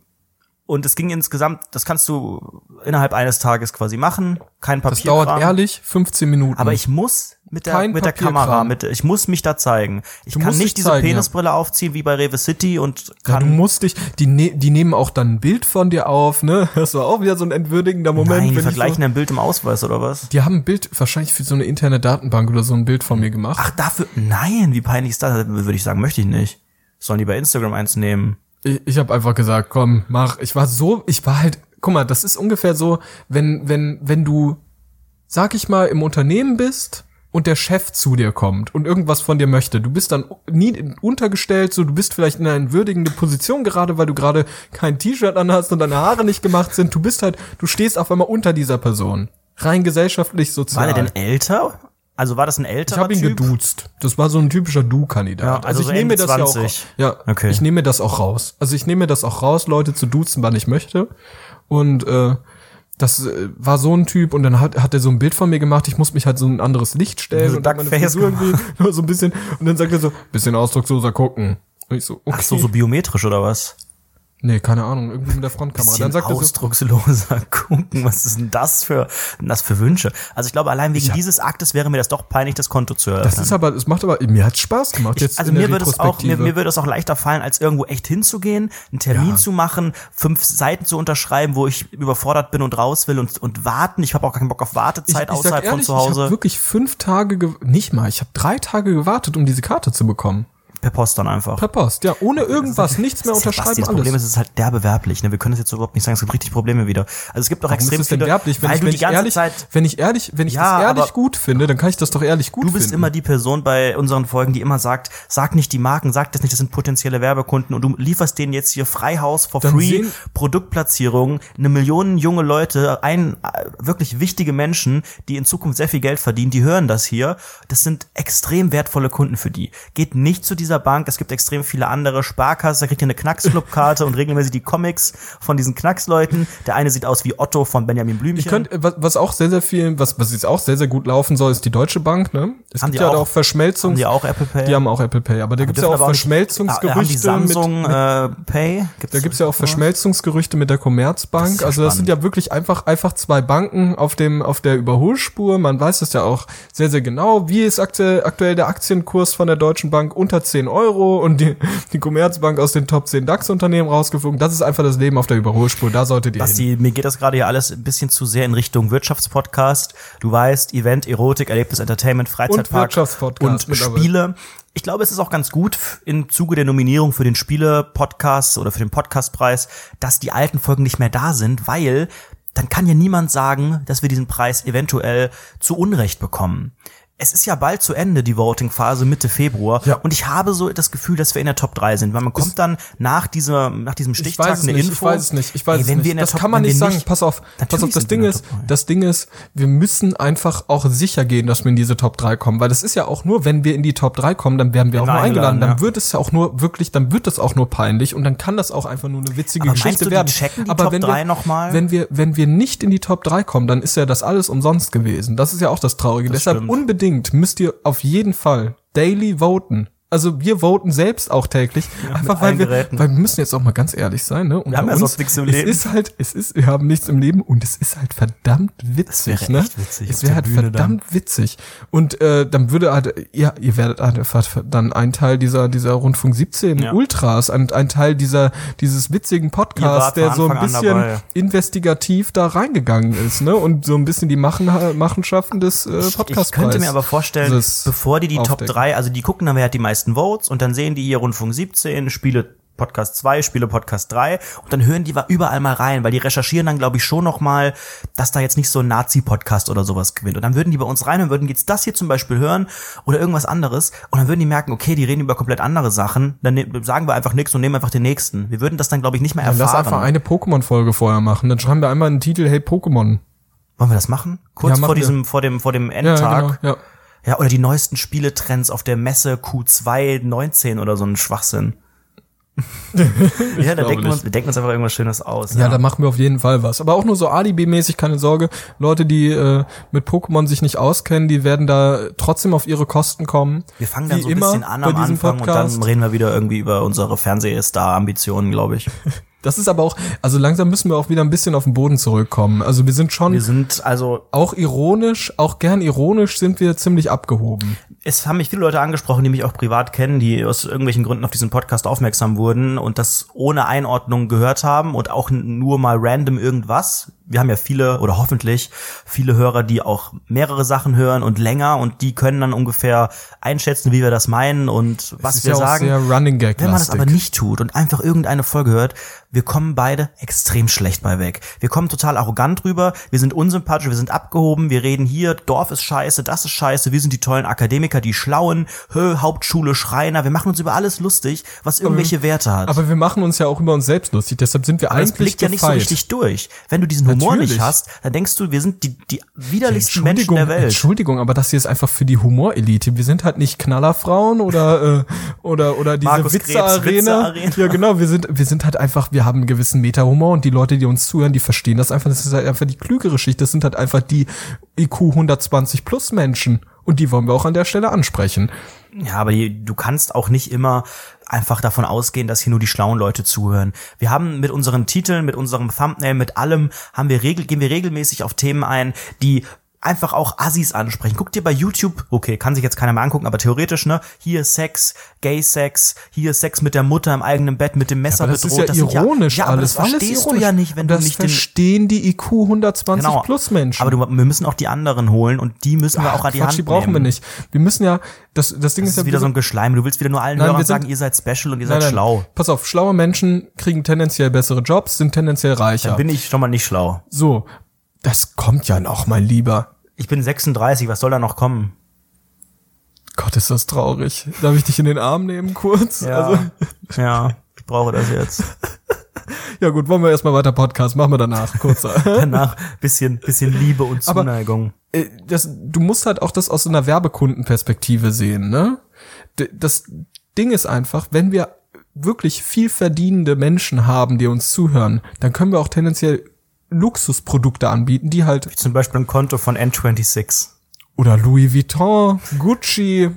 Und es ging insgesamt, das kannst du innerhalb eines Tages quasi machen, kein Das Papierkram. dauert ehrlich 15 Minuten. Aber ich muss mit der, Kein mit der. Kamera, mit, ich muss mich da zeigen. Ich Du kann nicht diese zeigen, ja. Penisbrille aufziehen wie bei Rewe City und ja, kann. du musst dich, die, ne, die nehmen auch dann ein Bild von dir auf, ne? (laughs) Das war auch wieder so ein entwürdigender Moment. Nein, die vergleichen so, ein Bild im Ausweis oder was? die haben ein Bild, wahrscheinlich für so eine interne Datenbank oder so ein Bild von mir gemacht. Ach, dafür, nein, wie peinlich ist das? Würde ich sagen, möchte ich nicht. Sollen die bei Instagram eins nehmen? Ich, ich habe einfach gesagt, komm, mach. Ich war so, ich war halt, guck mal, das ist ungefähr so, wenn wenn wenn du, sag ich mal, im Unternehmen bist und der Chef zu dir kommt und irgendwas von dir möchte. Du bist dann nie untergestellt, so du bist vielleicht in eine würdigende Position gerade, weil du gerade kein T-Shirt anhast und deine Haare nicht gemacht sind. Du bist halt, du stehst auf einmal unter dieser Person. Rein gesellschaftlich sozial. War der denn älter? Also war das ein ich älterer habe ihn typ? geduzt. Das war so ein typischer Du-Kandidat. Ja, also ich so nehme mir das ja auch. 20. Ja, Okay. ich nehme mir das auch raus. Also ich nehme mir das auch raus, Leute zu duzen, wann ich möchte. Und äh, das äh, war so ein Typ und dann hat, hat er so ein Bild von mir gemacht. Ich muss mich halt so ein anderes Licht stellen So und hab meine Frisur irgendwie nur so ein bisschen und dann sagt er so bisschen ausdrucksloser gucken. Und ich so okay. Ach so, so biometrisch oder was? Nee, keine Ahnung, irgendwie mit der Frontkamera. Dann sagt er so ausdrucksloser (laughs) gucken. Was ist denn das für, denn das für Wünsche? Also ich glaube, allein wegen hab- dieses Aktes wäre mir das doch peinlich, das Konto zu eröffnen. das ist aber, es macht aber, mir hat's Spaß gemacht jetzt also mir würde es auch, mir, mir würde es auch leichter fallen, als irgendwo echt hinzugehen, einen Termin Ja. zu machen, fünf Seiten zu unterschreiben, wo ich überfordert bin und raus will und, und warten. Ich habe auch keinen Bock auf Wartezeit ich, ich außerhalb ehrlich, von zu Ich Hause. habe wirklich fünf Tage, ge- nicht mal, ich habe drei Tage gewartet, um diese Karte zu bekommen. Per Post dann einfach. Per Post, ja, ohne irgendwas, nichts mehr ja unterschreiben, Basti, das alles. Problem ist, es ist halt derbewerblich. Ne? Wir können das jetzt so überhaupt nicht sagen. Es gibt richtig Probleme wieder. Also es gibt auch Warum extrem ist es denn werblich? Wenn ich, wenn ich ehrlich, Zeit wenn ich ehrlich, wenn ich Ja, das ehrlich gut finde, dann kann ich das doch ehrlich gut Du bist finden. immer die Person bei unseren Folgen, die immer sagt, sag nicht die Marken, sag das nicht, das sind potenzielle Werbekunden und du lieferst denen jetzt hier Freihaus for Dann free Produktplatzierungen, eine Million junge Leute, ein äh, wirklich wichtige Menschen, die in Zukunft sehr viel Geld verdienen, die hören das hier. Das sind extrem wertvolle Kunden für die. Geht nicht zu dieser Bank, es gibt extrem viele andere Sparkasse, da kriegt ihr eine Knacksclub-Karte und regelmäßig die Comics von diesen Knacksleuten. Der eine sieht aus wie Otto von Benjamin Blümchen. Ihr könnt, äh, was, was auch sehr, sehr viel, was, was jetzt auch sehr, sehr gut laufen soll, ist die Deutsche Bank, ne? Es Haben gibt ja auch- auch Verschmelzungs... haben die auch Apple Pay? Die haben auch Apple Pay, aber da gibt's ja Dürfen auch nicht- Verschmelzungsgerüchte Ah, die Samsung mit, äh, Pay? Gibt's Da gibt's ja auch? Verschmelzungsgerüchte mit der Commerzbank. Das ja also das sind ja wirklich einfach einfach zwei Banken auf dem auf der Überholspur. Man weiß das ja auch sehr sehr genau. Wie ist aktuell, aktuell der Aktienkurs von der Deutschen Bank unter 10 Euro und die, die Commerzbank aus den Top 10 DAX-Unternehmen rausgeflogen. Das ist einfach das Leben auf der Überholspur. Da solltet ihr hin. Basti, mir geht das gerade hier alles ein bisschen zu sehr in Richtung Wirtschaftspodcast. Du weißt, Event, Erotik, Erlebnis, Entertainment, Freizeitpark und mittlerweile. Spiele. Ich glaube, es ist auch ganz gut im Zuge der Nominierung für den Spiele-Podcast oder für den Podcastpreis, dass die alten Folgen nicht mehr da sind, weil dann kann ja niemand sagen, dass wir diesen Preis eventuell zu Unrecht bekommen. Es ist ja bald zu Ende, die Voting-Phase Mitte Februar. Ja. Und ich habe so das Gefühl, dass wir in der Top 3 sind, weil man kommt dann nach dieser, nach diesem Ich Stichtag weiß es eine nicht, Info. ich weiß es nicht, ich weiß Ey, es wenn nicht. Wir in der das Top, kann man nicht sagen. Pass auf, pass auf, das Ding ist, das Ding ist, wir müssen einfach auch sicher gehen, dass wir in diese Top 3 kommen, weil das ist ja auch nur, wenn wir in die Top 3 kommen, dann werden wir auch nur eingeladen, eingeladen, dann ja. wird es ja auch nur wirklich, dann wird das auch nur peinlich und dann kann das auch einfach nur eine witzige Aber Geschichte du, werden. checken die Aber Top wenn 3 wir, noch mal? Wenn wir, wenn wir nicht in die Top 3 kommen, dann ist ja das alles umsonst gewesen. Das ist ja auch das Traurige. Deshalb stimmt. unbedingt müsst ihr auf jeden Fall daily voten. Also wir voten selbst auch täglich, einfach weil wir, Geräten. weil wir müssen jetzt auch mal ganz ehrlich sein, ne? Unter haben ja sonst nichts im es Leben. ist halt, es ist, wir haben nichts im Leben und es ist halt verdammt witzig, wäre ne? witzig es wäre halt Bühne verdammt witzig und äh, dann würde halt, ja, ihr werdet einfach dann ein Teil dieser dieser Rundfunk 17 Ja. Ultras, ein, ein Teil dieser dieses witzigen Podcasts, der so ein bisschen investigativ da reingegangen ist, ne? Und so ein bisschen die Machen, Machenschaften des äh, Ich Podcasts. könnte mir aber vorstellen, Das bevor die die Top aufdecken. 3, also die gucken dann, wer hat die meisten Votes und dann sehen die hier Rundfunk 17, Spiele Podcast 2, Spiele Podcast 3 und dann hören die überall mal rein, weil die recherchieren dann glaube ich schon noch mal, dass da jetzt nicht so ein Nazi-Podcast oder sowas gewinnt und dann würden die bei uns rein und würden jetzt das hier zum Beispiel hören oder irgendwas anderes und dann würden die merken, okay, die reden über komplett andere Sachen, dann ne sagen wir einfach nichts und nehmen einfach den nächsten. Wir würden das dann glaube ich nicht mehr Dann lass erfahren. einfach eine Pokémon-Folge vorher machen. Dann schreiben wir einmal einen Titel, hey Pokémon. Wollen wir das machen? Kurz Ja, vor machen wir. diesem, vor dem, vor dem Ja, Endtag. genau, ja. Ja, oder die neuesten Spieletrends auf der Messe Q2 19 oder so ein Schwachsinn. (laughs) ja, da denken wir, uns, wir denken uns einfach irgendwas Schönes aus. Ja, da machen wir auf jeden Fall was. Aber auch nur so Alibi-mäßig, keine Sorge. Leute, die äh, mit Pokémon sich nicht auskennen, die werden da trotzdem auf ihre Kosten kommen. wir fangen dann so ein immer bisschen an bei am diesem Anfang Podcast. und dann reden wir wieder irgendwie über unsere Fernsehstar-Ambitionen, glaube ich. (laughs) Das ist aber auch, also langsam müssen wir auch wieder ein bisschen auf den Boden zurückkommen. Also wir sind schon Wir sind also auch ironisch, auch gern ironisch sind wir ziemlich abgehoben. Es haben mich viele Leute angesprochen, die mich auch privat kennen, die aus irgendwelchen Gründen auf diesen Podcast aufmerksam wurden und das ohne Einordnung gehört haben und auch nur mal random irgendwas. Wir haben ja viele oder hoffentlich viele Hörer, die auch mehrere Sachen hören und länger und die können dann ungefähr einschätzen, wie wir das meinen und was ist wir ja sagen. sehr Running Gag Wenn man das aber nicht tut und einfach irgendeine Folge hört, wir kommen beide extrem schlecht bei weg. Wir kommen total arrogant rüber, wir sind unsympathisch, wir sind abgehoben, wir reden hier, Dorf ist scheiße, das ist scheiße, wir sind die tollen Akademiker, die Schlauen, Hö, Hauptschule, Schreiner, wir machen uns über alles lustig, was irgendwelche Werte hat. Aber wir machen uns ja auch über uns selbst lustig, deshalb sind wir das eigentlich blickt ja nicht so richtig durch. Wenn du diesen Humor Natürlich. nicht hast, dann denkst du, wir sind die, die widerlichsten Menschen Entschuldigung, der Welt. Entschuldigung, aber das hier ist einfach für die Humorelite. Wir sind halt nicht Knallerfrauen oder äh, oder oder diese Witze-Arena. Witze-Arena. Ja, genau. Wir sind wir sind halt einfach, wir haben einen gewissen Meta-Humor und die Leute, die uns zuhören, die verstehen das einfach. Das ist halt einfach die klügere Schicht. Das sind halt einfach die IQ 120 plus Menschen und die wollen wir auch an der Stelle ansprechen. Ja, aber du kannst auch nicht immer einfach davon ausgehen, dass hier nur die schlauen Leute zuhören. Wir haben mit unseren Titeln, mit unserem Thumbnail, mit allem, haben wir regel, gehen wir regelmäßig auf Themen ein, die einfach auch Assis ansprechen. Guck dir bei YouTube, okay, kann sich jetzt keiner mehr angucken, aber theoretisch, ne, hier Sex, Gay Sex, hier Sex mit der Mutter im eigenen Bett mit dem Messer Aber das ist bedroht. ja sind ironisch ja, aber alles. das verstehst alles du ja nicht, wenn du das nicht den verstehen die IQ 120 Genau. plus Menschen. Aber du, wir müssen auch die anderen holen und die müssen wir auch an die Quatsch, Hand die brauchen nehmen. wir nicht. Wir müssen ja, das, das Ding Das ist ja ist wieder so ein Geschleim. Du willst wieder nur allen Nein, Hörern sagen, ihr seid special und ihr Nein, seid nein, schlau. Pass auf, schlaue Menschen kriegen tendenziell bessere Jobs, sind tendenziell reicher. Bin ich schon mal nicht schlau. so, das kommt ja noch, mein Lieber. Ich bin 36, was soll da noch kommen? Gott, ist das traurig. Darf ich dich in den Arm nehmen kurz? Also, ja, ich brauche das jetzt. (laughs) ja gut, wollen wir erstmal weiter Podcast, machen wir danach kurzer. (laughs) Danach bisschen, bisschen Liebe und Aber- Zuneigung. Äh, das, du musst halt auch das aus so einer Werbekundenperspektive sehen, ne? Das Ding ist einfach, wenn wir wirklich viel verdienende Menschen haben, die uns zuhören, dann können wir auch tendenziell Luxusprodukte anbieten, die halt Zum Beispiel ein Konto von N26. oder Louis Vuitton, Gucci.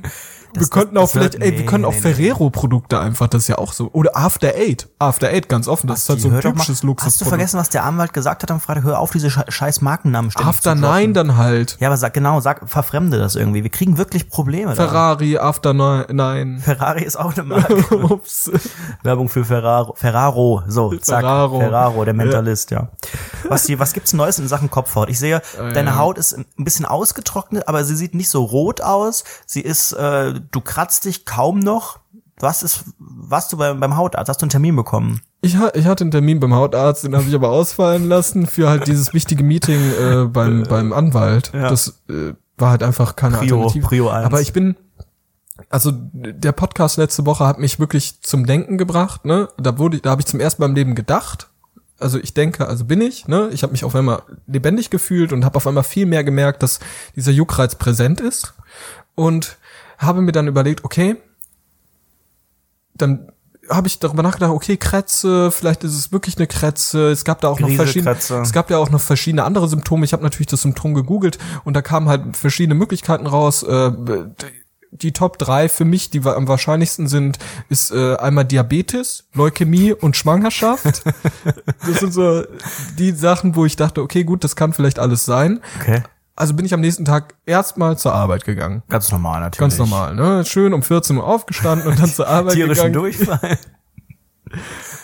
Wir das- könnten auch vielleicht, wird- ey, wir nee, können auch nee. Ferrero-Produkte einfach, das ist ja auch so. Oder After Eight. After Eight, ganz offen, das ist halt so ein typisches Hast du vergessen, was der Anwalt gesagt hat am Freitag? Hör auf, diese sche- scheiß Markennamen ständig After. Nine dann halt. Ja, aber sag, genau, sag, verfremde das irgendwie. Wir kriegen wirklich Probleme. Ferrari, After Nine. Nein. Ferrari ist auch eine Marke. (laughs) Ups. Werbung für Ferraro. Ferraro, so, zack. Ferraro. Ferraro, der Mentalist, ja. Was, die, was gibt's Neues in Sachen Kopfhaut? Ich sehe, deine ja. Haut ist ein bisschen ausgetrocknet, aber sie sieht nicht so rot aus. Sie ist, äh, du kratzt dich kaum noch. Was ist, was du beim, beim Hautarzt? Hast du einen Termin bekommen? Ich, ich hatte einen Termin beim Hautarzt, den habe ich aber ausfallen lassen für halt dieses wichtige Meeting äh, beim, beim Anwalt. Ja. Das äh, war halt einfach keine Prio- Alternative. Prio eins. Aber ich bin, also der Podcast letzte Woche hat mich wirklich zum Denken gebracht. Ne? Da wurde, da habe ich zum ersten Mal im Leben gedacht. Also ich denke, also bin ich. Ne? Ich habe mich auf einmal lebendig gefühlt und habe auf einmal viel mehr gemerkt, dass dieser Juckreiz präsent ist und habe mir dann überlegt, okay, dann habe ich darüber nachgedacht, okay, Krätze, vielleicht ist es wirklich eine Krätze. Es gab da auch noch verschiedene, es gab ja auch noch verschiedene andere Symptome. Ich habe natürlich das Symptom gegoogelt und da kamen halt verschiedene Möglichkeiten raus. Äh, die Top drei für mich, die am wahrscheinlichsten sind, ist äh, einmal Diabetes, Leukämie und Schwangerschaft. (laughs) das sind so die Sachen, wo ich dachte, okay, gut, das kann vielleicht alles sein. Okay. Also bin ich am nächsten Tag erstmal zur Arbeit gegangen. Ganz normal, natürlich. Ganz normal, ne? Schön um 14 Uhr aufgestanden und dann zur (laughs) Arbeit Tierischen gegangen. Durchfall.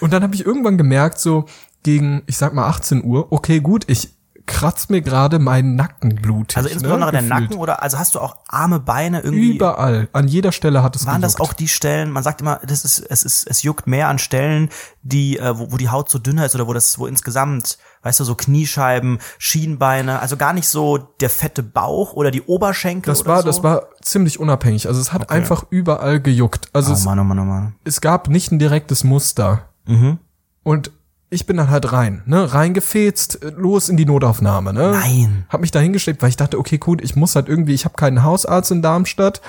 Und dann habe ich irgendwann gemerkt, so gegen, ich sag mal 18 Uhr, okay, gut, ich kratz mir gerade meinen Nacken blutig. Also insbesondere ne, der. Nacken oder, also hast du auch Arme, Beine irgendwie? Überall, an jeder Stelle hat es Waren das gejuckt. auch die Stellen, man sagt immer, das ist, es ist, es juckt mehr an Stellen, die, äh, wo, wo die Haut so dünner ist oder wo das, wo insgesamt, weißt du, so Kniescheiben, Schienbeine, also gar nicht so der fette Bauch oder die Oberschenkel Das oder war, so. das war ziemlich unabhängig. Also es hat einfach überall gejuckt. Also Oh es, Mann, oh Mann, oh Mann. es gab nicht ein direktes Muster. Mhm. Und ich bin dann halt rein, ne, reingefetzt, äh, los in die Notaufnahme, ne? Nein. Hab mich da hingeschleppt, weil ich dachte, okay, gut, ich muss halt irgendwie, ich habe keinen Hausarzt in Darmstadt.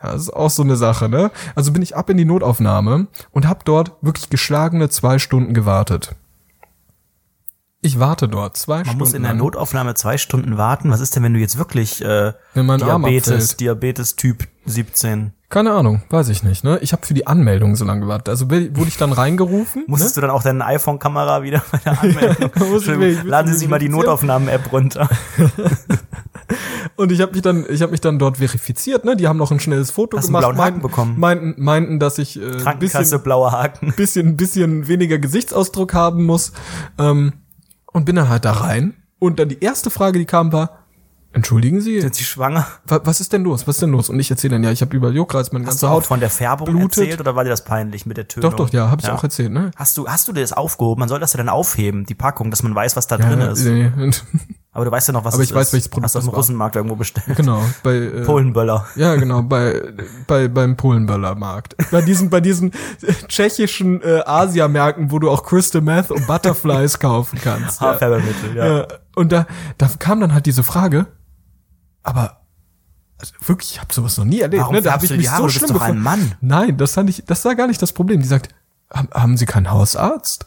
Ja, das ist auch so eine Sache, ne? Also bin ich ab in die Notaufnahme und hab dort wirklich geschlagene zwei Stunden gewartet. Ich warte dort zwei Man Stunden. muss in der. Notaufnahme zwei Stunden warten. Was ist denn, wenn du jetzt wirklich äh, Diabetes. Diabetes Typ 17? Keine Ahnung, weiß ich nicht. Ne? Ich habe für die Anmeldung so lange gewartet. Also wurde ich dann reingerufen. Musstest ne? du dann auch deine iPhone-Kamera wieder bei der (laughs) Anmeldung? ich, Laden Sie sich mal die Notaufnahmen-App runter. (laughs) und ich habe mich dann, ich habe mich dann dort verifiziert. Ne, die haben noch ein schnelles Foto Hast gemacht. Einen blauen Haken meinten, bekommen. Meinten, meinten, dass ich äh, Krankenkasse, bisschen, blauer Haken. (laughs) bisschen, bisschen weniger Gesichtsausdruck haben muss. Ähm, und bin dann halt da rein. Und dann die erste Frage, die kam, war: Entschuldigen Sie? Sind Sie schwanger? wa- Was ist denn los? Was ist denn los? Und ich erzähle dann, ja, ich habe überall Juckreiz, meine Hast ganze Haut. von der Färbung blutet. erzählt oder war dir das peinlich mit der Tönung? Doch, doch, ja, habe ich auch erzählt, ne? Hast du, hast du dir das aufgehoben? Man soll das ja dann aufheben, die Packung, dass man weiß, was da drin Ja, ist. nee, (laughs) Aber du weißt ja noch, was Aber ich weiß, ist. welches Produkt Hast du auf das dem. Russenmarkt irgendwo bestellt. genau, bei äh, Polenböller. Ja, genau, bei, bei beim Polenböller-Markt. Bei diesen, bei diesen tschechischen äh, Asia-Märkten, wo du auch Crystal Meth und Butterflies kaufen kannst. (laughs) ja. Haarfärbemittel, ja. Ja, und da, da kam dann halt diese Frage, aber also wirklich, ich habe sowas noch nie erlebt. Warum ne? Da habe ich mich Haare? so schlimm doch ein. Mann. Nein, das fand ich, das war gar nicht das Problem. Die sagt, haben, Sie keinen Hausarzt?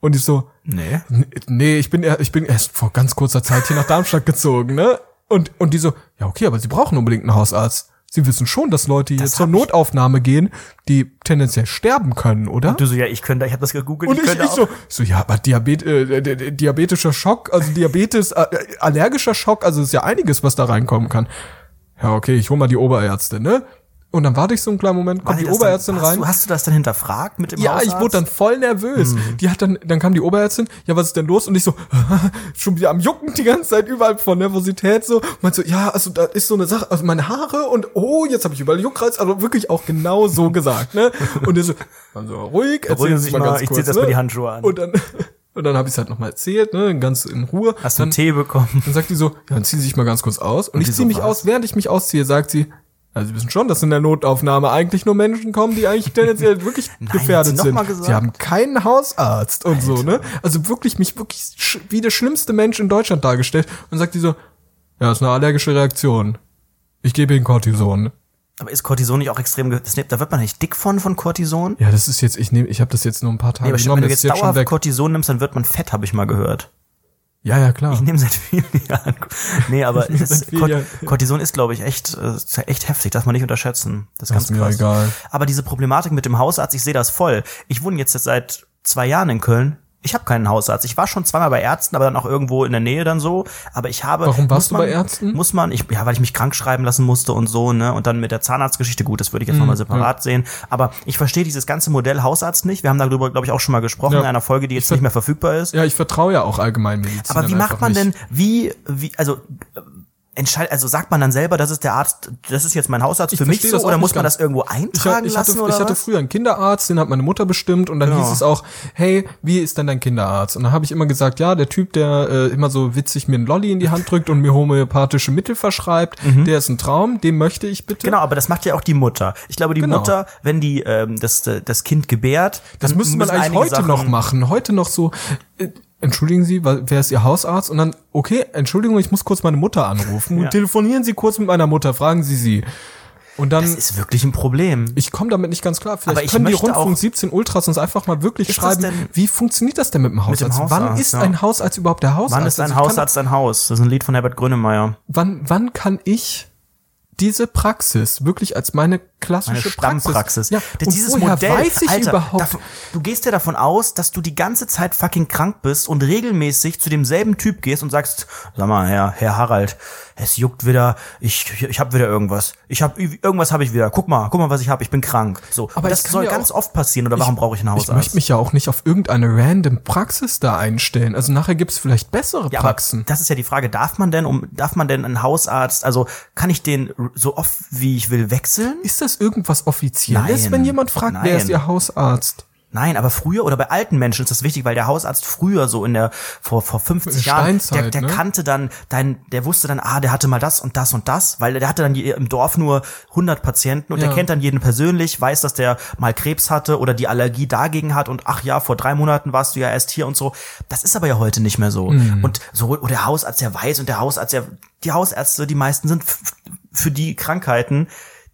Und ich so, Nee. Nee, ich bin, ich bin erst vor ganz kurzer Zeit hier nach Darmstadt gezogen, ne? Und, und die so, ja, okay, aber sie brauchen unbedingt einen Hausarzt. Sie wissen schon, dass Leute hier Das zur ich- Notaufnahme gehen, die tendenziell sterben können, oder? Du so, ja, ich könnte, ich habe das gegoogelt, und ich, könnte ich auch. so, ich so, ja, aber Diabet, äh, di- di- diabetischer Schock, also Diabetes, äh, allergischer Schock, also ist ja einiges, was da reinkommen kann. Ja, okay, ich hol mal die Oberärztin, ne? Und dann warte ich so einen kleinen Moment, kommt die das Oberärztin dann, hast rein. Du, hast du das dann hinterfragt mit dem Ja, Hausarzt? ich wurde dann voll nervös. Mhm. Die hat dann, dann kam die Oberärztin, ja, was ist denn los? Und ich so, (laughs) schon wieder am Jucken die ganze Zeit überall vor Nervosität so. Und so, ja, also da ist so eine Sache, also meine Haare und oh, jetzt habe ich überall Juckreiz, also wirklich auch genau so (laughs) gesagt, ne? Und der so, dann so ruhig, Sie sich mal mal, ganz ich kurz, zieh jetzt ne? mal die Handschuhe an. Und dann (laughs) und dann habe ich es halt nochmal erzählt, ne, ganz in Ruhe. Hast du dann, einen Tee bekommen? dann sagt die so, ja, dann ziehen Sie sich mal ganz kurz aus. Und, ich die ziehe so, mich was? aus, während ich mich ausziehe, sagt sie, also Sie wissen schon, dass in der Notaufnahme eigentlich nur Menschen kommen, die eigentlich tendenziell (laughs) wirklich Nein, gefährdet sind. Sie haben keinen Hausarzt und so, ne? Also wirklich mich wirklich wie der schlimmste Mensch in Deutschland dargestellt. Und sagt die so, ja, ist eine allergische Reaktion. Ich gebe Ihnen Cortison. Aber ist Cortison nicht auch extrem, das, da wird man nicht dick von, von Cortison? Ja, das ist jetzt, ich nehme, ich habe das jetzt nur ein paar Tage Nee, aber genommen, wenn du jetzt jetzt dauerhaft. Cortison nimmst, dann wird man fett, habe ich mal gehört. Ja, ja, klar. Ich nehme seit vielen (laughs) Jahren. Nee, aber ist, vielen Cort Jahren. Cortison ist, glaube ich, echt, äh, echt heftig, darf man nicht unterschätzen. Das ist ganz ist krass. egal. Aber diese Problematik mit dem Hausarzt, ich sehe das voll. Ich wohne jetzt seit zwei Jahren in Köln. Ich habe keinen Hausarzt. Ich war schon zweimal bei Ärzten, aber dann auch irgendwo in der Nähe dann so. Aber ich habe. Warum warst du man, bei Ärzten? Muss man, ich, ja, weil ich mich krank schreiben lassen musste und so, ne? Und dann mit der Zahnarztgeschichte, gut, das würde ich jetzt Mhm, nochmal separat sehen. Aber ich verstehe dieses ganze Modell Hausarzt nicht. Wir haben darüber, glaube ich, auch schon mal gesprochen Ja. in einer Folge, die jetzt nicht mehr verfügbar ist. Ja, ich vertraue ja auch Allgemeinmedizin. Aber wie macht man denn, wie, wie, also, äh, entscheid, also sagt man dann selber, das ist der Arzt, das ist jetzt mein Hausarzt Ich für mich so, oder muss man das irgendwo Ich, eintragen ich, hatte, lassen oder ich hatte was? früher einen Kinderarzt, den hat meine Mutter bestimmt und dann Genau. hieß es auch, hey, wie ist denn dein Kinderarzt? Und dann habe ich immer gesagt, ja, der Typ, der äh, immer so witzig mir einen Lolli in die Hand (laughs) drückt und mir homöopathische Mittel verschreibt, der ist ein Traum, den möchte ich bitte. Mhm. Genau, aber das macht ja auch die Mutter. Ich glaube, die Genau. Mutter, wenn die ähm, das, äh, das Kind gebärt, Das müsste man eigentlich heute Sachen, noch machen. Heute noch so, äh, entschuldigen Sie, wer ist Ihr Hausarzt? Und dann, okay, Entschuldigung, ich muss kurz meine Mutter anrufen. Ja. Telefonieren Sie kurz mit meiner Mutter, fragen Sie sie. Und dann, Das ist wirklich ein Problem. ich komme damit nicht ganz klar. Vielleicht können die Rundfunk auch- 17 Ultras uns einfach mal wirklich schreiben, denn- wie funktioniert das denn mit dem Hausarzt? Hausarzt, wann ist ja. ein Hausarzt überhaupt der Hausarzt? Wann ist ein Also ich kann- Hausarzt ein Haus? Das ist ein Lied von Herbert Grönemeyer. Wann, wann kann ich diese Praxis wirklich als meine klassische Eine Stammpraxis. Ja, und dieses woher Modell, weiß ich Alter, überhaupt? davon, du gehst ja davon aus, dass du die ganze Zeit fucking krank bist und regelmäßig zu demselben Typ gehst und sagst, sag mal, Herr, Herr Harald, es juckt wieder, ich, ich, ich hab wieder irgendwas. Ich hab, irgendwas habe ich wieder. Guck mal, guck mal, was ich hab. Ich bin krank. So. Aber das ich soll ja ganz auch- oft passieren. Oder warum brauche ich einen Ich Hausarzt? möchte mich ja auch nicht auf irgendeine random Praxis da einstellen. Also nachher gibt's vielleicht bessere Ja, Praxen. das ist ja die Frage, darf man denn, um, darf man denn einen Hausarzt, also kann ich den so oft wie ich will wechseln? Ist das irgendwas Offizielles, Nein. wenn jemand fragt, wer ist Nein. Ihr Hausarzt? Nein, aber früher oder bei alten Menschen ist das wichtig, weil der Hausarzt früher so in der vor vor 50 In der Jahren, der, der ne? kannte dann dein, der wusste dann, ah, der hatte mal das und das und das, weil der hatte dann im Dorf nur 100 Patienten und der Ja. kennt dann jeden persönlich, weiß, dass der mal Krebs hatte oder die Allergie dagegen hat und ach ja, vor drei Monaten warst du ja erst hier und so. Das ist aber ja heute nicht mehr so. Mhm. Und so oder der Hausarzt, der weiß und der Hausarzt, der, die Hausärzte, die meisten sind für die Krankheiten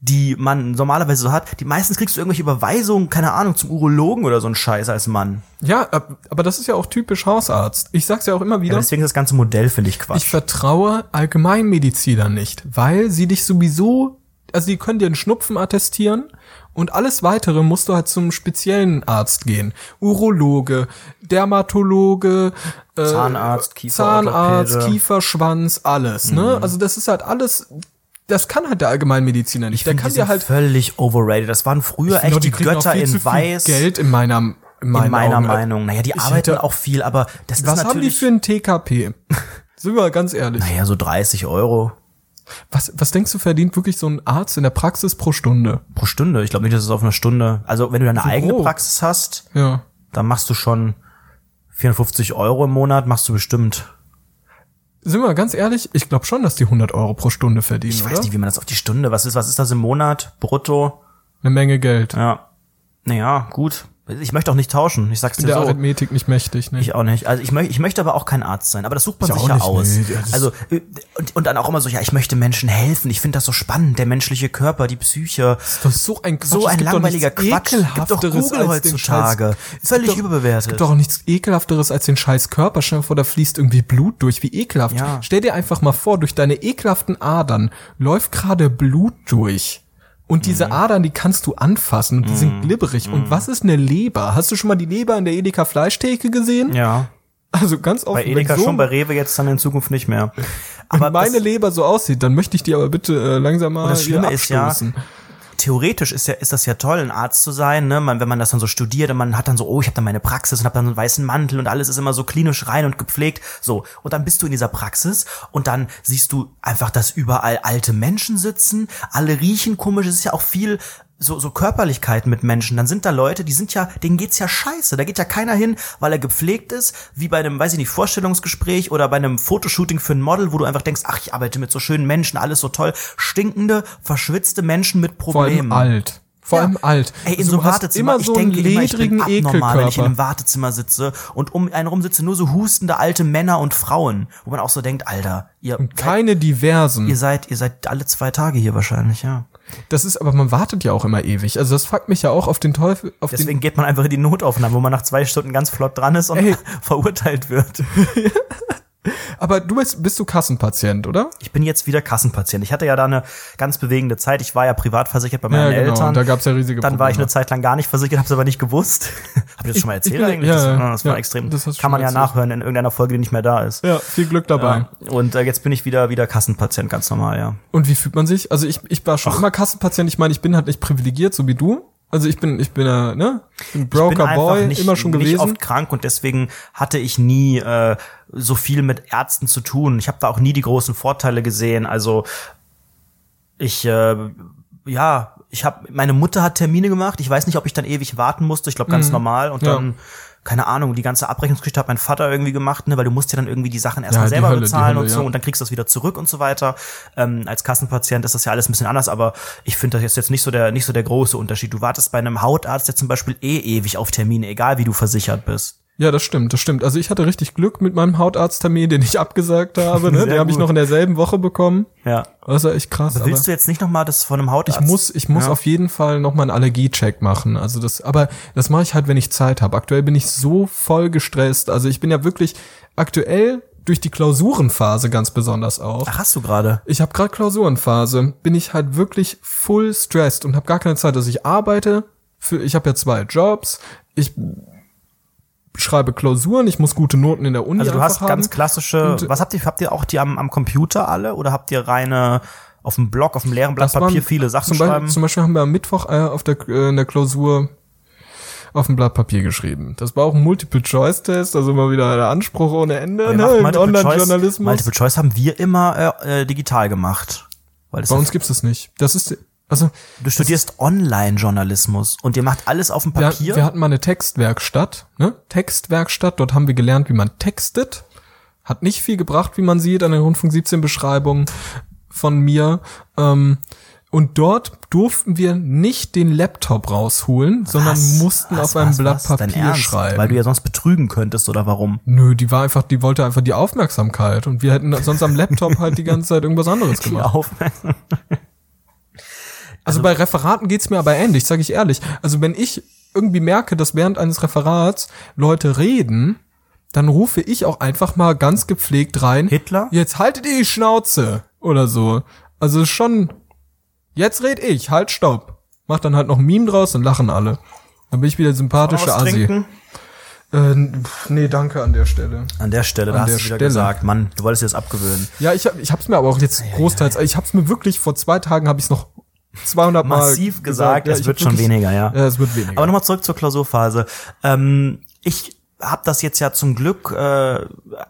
die man normalerweise so hat, die meistens kriegst du irgendwelche Überweisungen, keine Ahnung, zum Urologen oder so ein Scheiß als Mann. Ja, ab- aber das ist ja auch typisch Hausarzt. Ich sag's ja auch immer wieder. Ja, deswegen ist das ganze Modell, finde ich, Quatsch. ich vertraue Allgemeinmedizinern nicht, weil sie dich sowieso also die können dir einen Schnupfen attestieren und alles weitere musst du halt zum speziellen Arzt gehen. Urologe, Dermatologe, äh, Zahnarzt, Zahnarzt, Kieferorthopäde. Kieferschwanz, alles, ne? Also das ist halt alles, das kann halt der Allgemeinmediziner nicht. Der finde, kann die dir halt völlig overrated. Das waren früher echt die, auch Götter in viel weiß. Geld in meiner, in, meinen in meiner Augen. Meinung. Naja, die Ich arbeiten hätte- auch viel, aber das ist Was haben die natürlich. für ein TKP? (laughs) Sind wir mal ganz ehrlich. naja, so 30 Euro Was, was denkst du, verdient wirklich so ein Arzt in der Praxis pro Stunde? pro Stunde. Ich glaube nicht, dass es auf eine Stunde. Also wenn du deine eigene grob. Praxis hast, Ja. dann machst du schon 450 Euro im Monat, machst du bestimmt. Sind wir mal ganz ehrlich, ich glaube schon, dass die 100 Euro pro Stunde verdienen, Ich oder? weiß nicht, wie man das auf die Stunde. Was ist, was ist das im Monat? Brutto? Eine Menge Geld. Ja. Naja, gut. Ich möchte auch nicht tauschen. Ich sag's dir der so. Arithmetik nicht mächtig, ne? Ich auch nicht. Also ich, möchte, ich möchte aber auch kein Arzt sein. Aber das sucht man Ich sich ja aus. nee, also äh, und, und dann auch immer so, ja, ich möchte Menschen helfen. Ich finde das so spannend. Der menschliche Körper, die Psyche. Das ist so ein Quatsch. So Es ein gibt doch langweiliger Quatsch. Gibt doch Ekelhafteres Google heutzutage. Scheiß. Völlig doch, überbewertet. Es gibt doch auch nichts ekelhafteres als den scheiß Körper. Stell dir vor, da fließt irgendwie Blut durch. Wie ekelhaft. Ja. Stell dir einfach mal vor, durch deine ekelhaften Adern läuft gerade Blut durch. Und diese Mhm. Adern, die kannst du anfassen und die sind glibberig. Und was ist eine Leber? Hast du schon mal die Leber in der Edeka Fleischtheke gesehen? Ja. Also ganz offen. Bei Edeka so schon, bei Rewe jetzt dann in Zukunft nicht mehr. Aber wenn meine Leber so aussieht, dann möchte ich die aber bitte äh, langsam mal Und das Schlimme ist ja. Theoretisch ist ja ist das ja toll, ein Arzt zu sein, ne? Man, wenn man das dann so studiert und man hat dann so, oh, ich habe dann meine Praxis und habe dann so einen weißen Mantel und alles ist immer so klinisch rein und gepflegt, so. Und dann bist du in dieser Praxis und dann siehst du einfach, dass überall alte Menschen sitzen, alle riechen komisch, es ist ja auch viel so, so Körperlichkeiten mit Menschen, dann sind da Leute, die sind ja, denen geht's ja scheiße. Da geht ja keiner hin, weil er gepflegt ist, wie bei einem, weiß ich nicht, Vorstellungsgespräch oder bei einem Fotoshooting für ein Model, wo du einfach denkst, ach, ich arbeite mit so schönen Menschen, alles so toll. Stinkende, verschwitzte Menschen mit Vor allem Problemen. alt. Vor Ja. allem alt. Ey, in Also so einem Wartezimmer, immer ich so einen denke immer, ich bin abnormal, wenn ich in einem. Wartezimmer sitze und um einen rum sitzen nur so hustende alte Männer und Frauen, wo man auch so denkt, Alter, ihr, Keine diversen. ihr seid, ihr seid alle zwei Tage hier wahrscheinlich, ja. Das ist, aber man wartet ja auch immer ewig. Also das fuckt mich ja auch auf den Teufel, auf Deswegen geht man einfach in die Notaufnahme, wo man nach zwei Stunden ganz flott dran ist und (laughs) verurteilt wird. (laughs) Aber du bist, bist du Kassenpatient, oder? Ich bin jetzt wieder Kassenpatient. Ich hatte ja da eine ganz bewegende Zeit. Ich war ja privat versichert bei meinen Ja, genau. Eltern. Da gab's ja riesige Dann war ich Probleme. eine Zeit lang gar nicht versichert, habe es aber nicht gewusst. (laughs) Hab ich das schon mal Ich- erzählt ich bin- eigentlich? ja, das, ja, das war ja, extrem. das Kann man ja erzählt. nachhören in irgendeiner Folge, die nicht mehr da ist. Ja, viel Glück dabei. Und äh, jetzt bin ich wieder wieder Kassenpatient, ganz normal, ja. Und wie fühlt man sich? Also ich, ich war schon immer Kassenpatient. Ich meine, ich bin halt nicht privilegiert, so wie du. Also ich bin, ich bin, äh, ne? Ich bin Ich bin Broker einfach Boy, nicht, immer schon gewesen. oft krank und deswegen hatte ich nie äh, so viel mit Ärzten zu tun. Ich habe da auch nie die großen Vorteile gesehen. Also ich äh, ja, ich habe meine Mutter hat Termine gemacht. Ich weiß nicht, ob ich dann ewig warten musste. Ich glaube ganz normal und Mhm. Ja. dann keine Ahnung, die ganze Abrechnungsgeschichte hat mein Vater irgendwie gemacht, ne, weil du musst ja dann irgendwie die Sachen Ja, erstmal die selber Hölle, bezahlen Hölle, und so ja. und dann kriegst du das wieder zurück und so weiter. Ähm, als Kassenpatient ist das ja alles ein bisschen anders, aber ich finde das jetzt jetzt nicht so der nicht so der große Unterschied. Du wartest bei einem Hautarzt jetzt zum Beispiel eh ewig auf Termine, egal wie du versichert bist. Ja, das stimmt, das stimmt. Also ich hatte richtig Glück mit meinem Hautarzttermin, den ich (laughs) abgesagt habe. Ne? Sehr Den habe ich noch in derselben Woche bekommen. Ja. Das war echt krass. Aber willst du jetzt nicht noch mal das von einem Hautarzt? Ich muss, ich muss Ja. auf jeden Fall noch mal einen Allergiecheck machen. Also das, aber das mache ich halt, wenn ich Zeit habe. Aktuell bin ich so voll gestresst. Also ich bin ja wirklich aktuell durch die Klausurenphase ganz besonders auch. Ach, hast du gerade? Ich habe gerade Klausurenphase, bin ich halt wirklich full stressed und habe gar keine Zeit. Also ich arbeite für, ich habe ja zwei Jobs. Ich schreibe Klausuren, ich muss gute Noten in der Uni Also du hast haben. ganz klassische, Und- was habt ihr, habt ihr auch die am, am Computer alle oder habt ihr reine auf dem Blog, auf dem leeren Blatt Das waren Papier viele Sachen zum Beispiel, schreiben? Zum Beispiel haben wir am Mittwoch äh, auf der, äh, in der Klausur auf dem Blatt Papier geschrieben. Das war auch ein Multiple-Choice-Test, also immer wieder der Anspruch ohne Ende, ne, im Online-Journalismus. Multiple Choice haben wir immer äh, äh, digital gemacht. Bei uns gibt's das nicht. Das ist, also, du studierst Online-Journalismus und ihr macht alles auf dem wir, Papier. wir hatten mal eine Textwerkstatt, ne, Textwerkstatt, dort haben wir gelernt, wie man textet. Hat nicht viel gebracht, wie man sieht an den Rundfunk 17 Beschreibungen von mir. Ähm, und dort durften wir nicht den Laptop rausholen, sondern Was? mussten Was, auf einem was, Blatt Papier schreiben. Weil du ja sonst betrügen könntest oder warum? Nö, die war einfach, die wollte einfach die Aufmerksamkeit und wir hätten sonst am Laptop halt die ganze Zeit irgendwas anderes (laughs) gemacht. Auf. Also, bei Referaten geht's mir aber ähnlich, sage ich ehrlich. Also wenn ich irgendwie merke, dass während eines Referats Leute reden, dann rufe ich auch einfach mal ganz gepflegt rein. Hitler? Jetzt haltet ihr die Schnauze oder so. Also schon Jetzt red ich, halt, stopp. Mach dann halt noch ein Meme draus und lachen alle. Dann bin ich wieder sympathische Noch was Asi. Äh, nee, danke an der Stelle. An der Stelle, da An hast der du wieder Stelle. gesagt, Mann, du wolltest dir das abgewöhnen. Ja, ich hab, ich hab's mir aber auch jetzt großteils, ich hab's mir wirklich vor zwei Tagen habe ich's noch 200 Mal Massiv gesagt, Ja, es wird schon weniger, ja. Ja, es wird weniger. Aber nochmal zurück zur Klausurphase. Ähm, ich habe das jetzt ja zum Glück äh,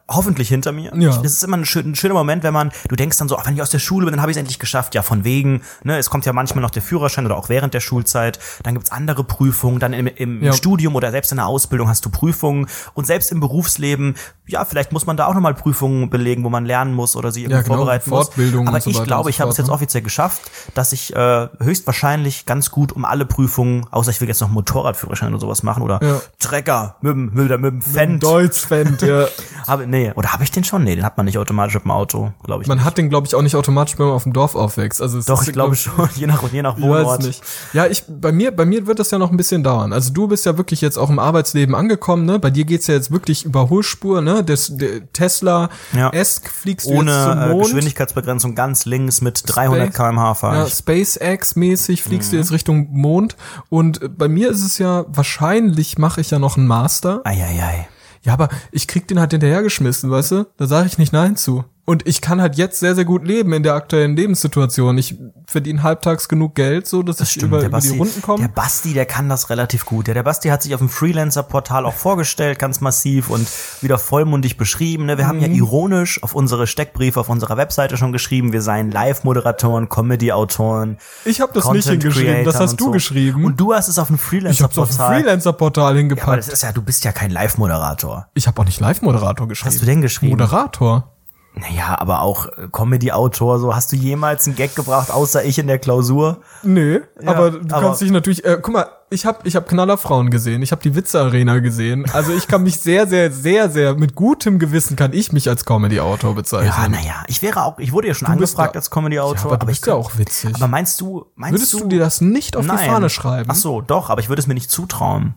hoffentlich hinter mir. Ja. Ich, das ist immer ein, schön, ein schöner Moment, wenn man, du denkst dann so, ach, wenn ich aus der Schule bin, dann habe ich es endlich geschafft. Ja, von wegen, ne, es kommt ja manchmal noch der Führerschein oder auch während der Schulzeit. Dann gibt's andere Prüfungen, dann im, im Ja. Studium oder selbst in der Ausbildung hast du Prüfungen. Und selbst im Berufsleben, ja, vielleicht muss man da auch nochmal Prüfungen belegen, wo man lernen muss oder sie irgendwie Ja, genau, vorbereiten Fortbildung muss. Aber so ich glaube, ich habe es jetzt ne? offiziell geschafft, dass ich äh, höchstwahrscheinlich ganz gut um alle Prüfungen, außer ich will jetzt noch Motorradführerschein oder sowas machen oder Ja. Trecker mit, dem- mit, dem- Fendt. Deutschfend, ja. (laughs) Aber nee, oder habe ich den schon? Nee, den hat man nicht automatisch mit dem Auto, glaube ich. Man nicht. hat den, glaube ich, auch nicht automatisch, wenn man auf dem Dorf aufwächst. Also es Doch, ist, ich glaube schon, (laughs) je nach je nach weiß Wohnort. es nicht. Ja, ich, bei mir, bei mir wird das ja noch ein bisschen dauern. Also du bist ja wirklich jetzt auch im Arbeitsleben angekommen, ne? Bei dir geht's ja jetzt wirklich Überholspur, ne? Das, der Tesla Ja. Esk fliegst du jetzt zum Ohne äh, Mond. Geschwindigkeitsbegrenzung ganz links mit 300 km/h fahre Ja. SpaceX-mäßig fliegst Mhm. du jetzt Richtung Mond. Und äh, bei mir ist es ja, wahrscheinlich mache ich ja noch einen Master. Eieiei. Ja, aber ich krieg den halt hinterhergeschmissen, weißt du? Da sage ich nicht Nein zu. Und ich kann halt jetzt sehr, sehr gut leben in der aktuellen Lebenssituation. Ich verdiene halbtags genug Geld, so dass ich über, der über die Runden Der komme. Basti, der kann das relativ gut. Ja, der Basti hat sich auf dem Freelancer-Portal auch vorgestellt, ganz massiv und wieder vollmundig beschrieben. Ne? Wir haben ja Mhm. ironisch auf unsere Steckbriefe auf unserer Webseite schon geschrieben, wir seien Live-Moderatoren, Comedy-Autoren. Ich habe das nicht Content hingeschrieben, das hast du so. geschrieben. Und du hast es auf dem ich hab's auf dem Freelancer-Portal. Freelancer-Portal aber das hingepackt. ist ja, du bist ja kein Live-Moderator. ich habe auch nicht Live-Moderator geschrieben. Hast du denn geschrieben? Moderator. Naja, aber auch äh, Comedy-Autor, so hast du jemals einen Gag gebracht, außer ich in der Klausur? Nee, aber du aber- kannst dich natürlich, äh, guck mal, ich habe ich hab Knallerfrauen gesehen, ich habe die Witze-Arena gesehen. Also ich kann mich sehr, sehr, sehr, sehr, mit gutem Gewissen kann ich mich als Comedy-Autor bezeichnen. Ja, naja, ich wäre auch, ich wurde ja schon Du angefragt ja- als Comedy-Autor. Ja, aber du ich bist ja auch witzig. Aber meinst du, meinst Würdest du, du dir das nicht auf Nein. die Fahne schreiben? Ach so, doch, aber ich würde es mir nicht zutrauen.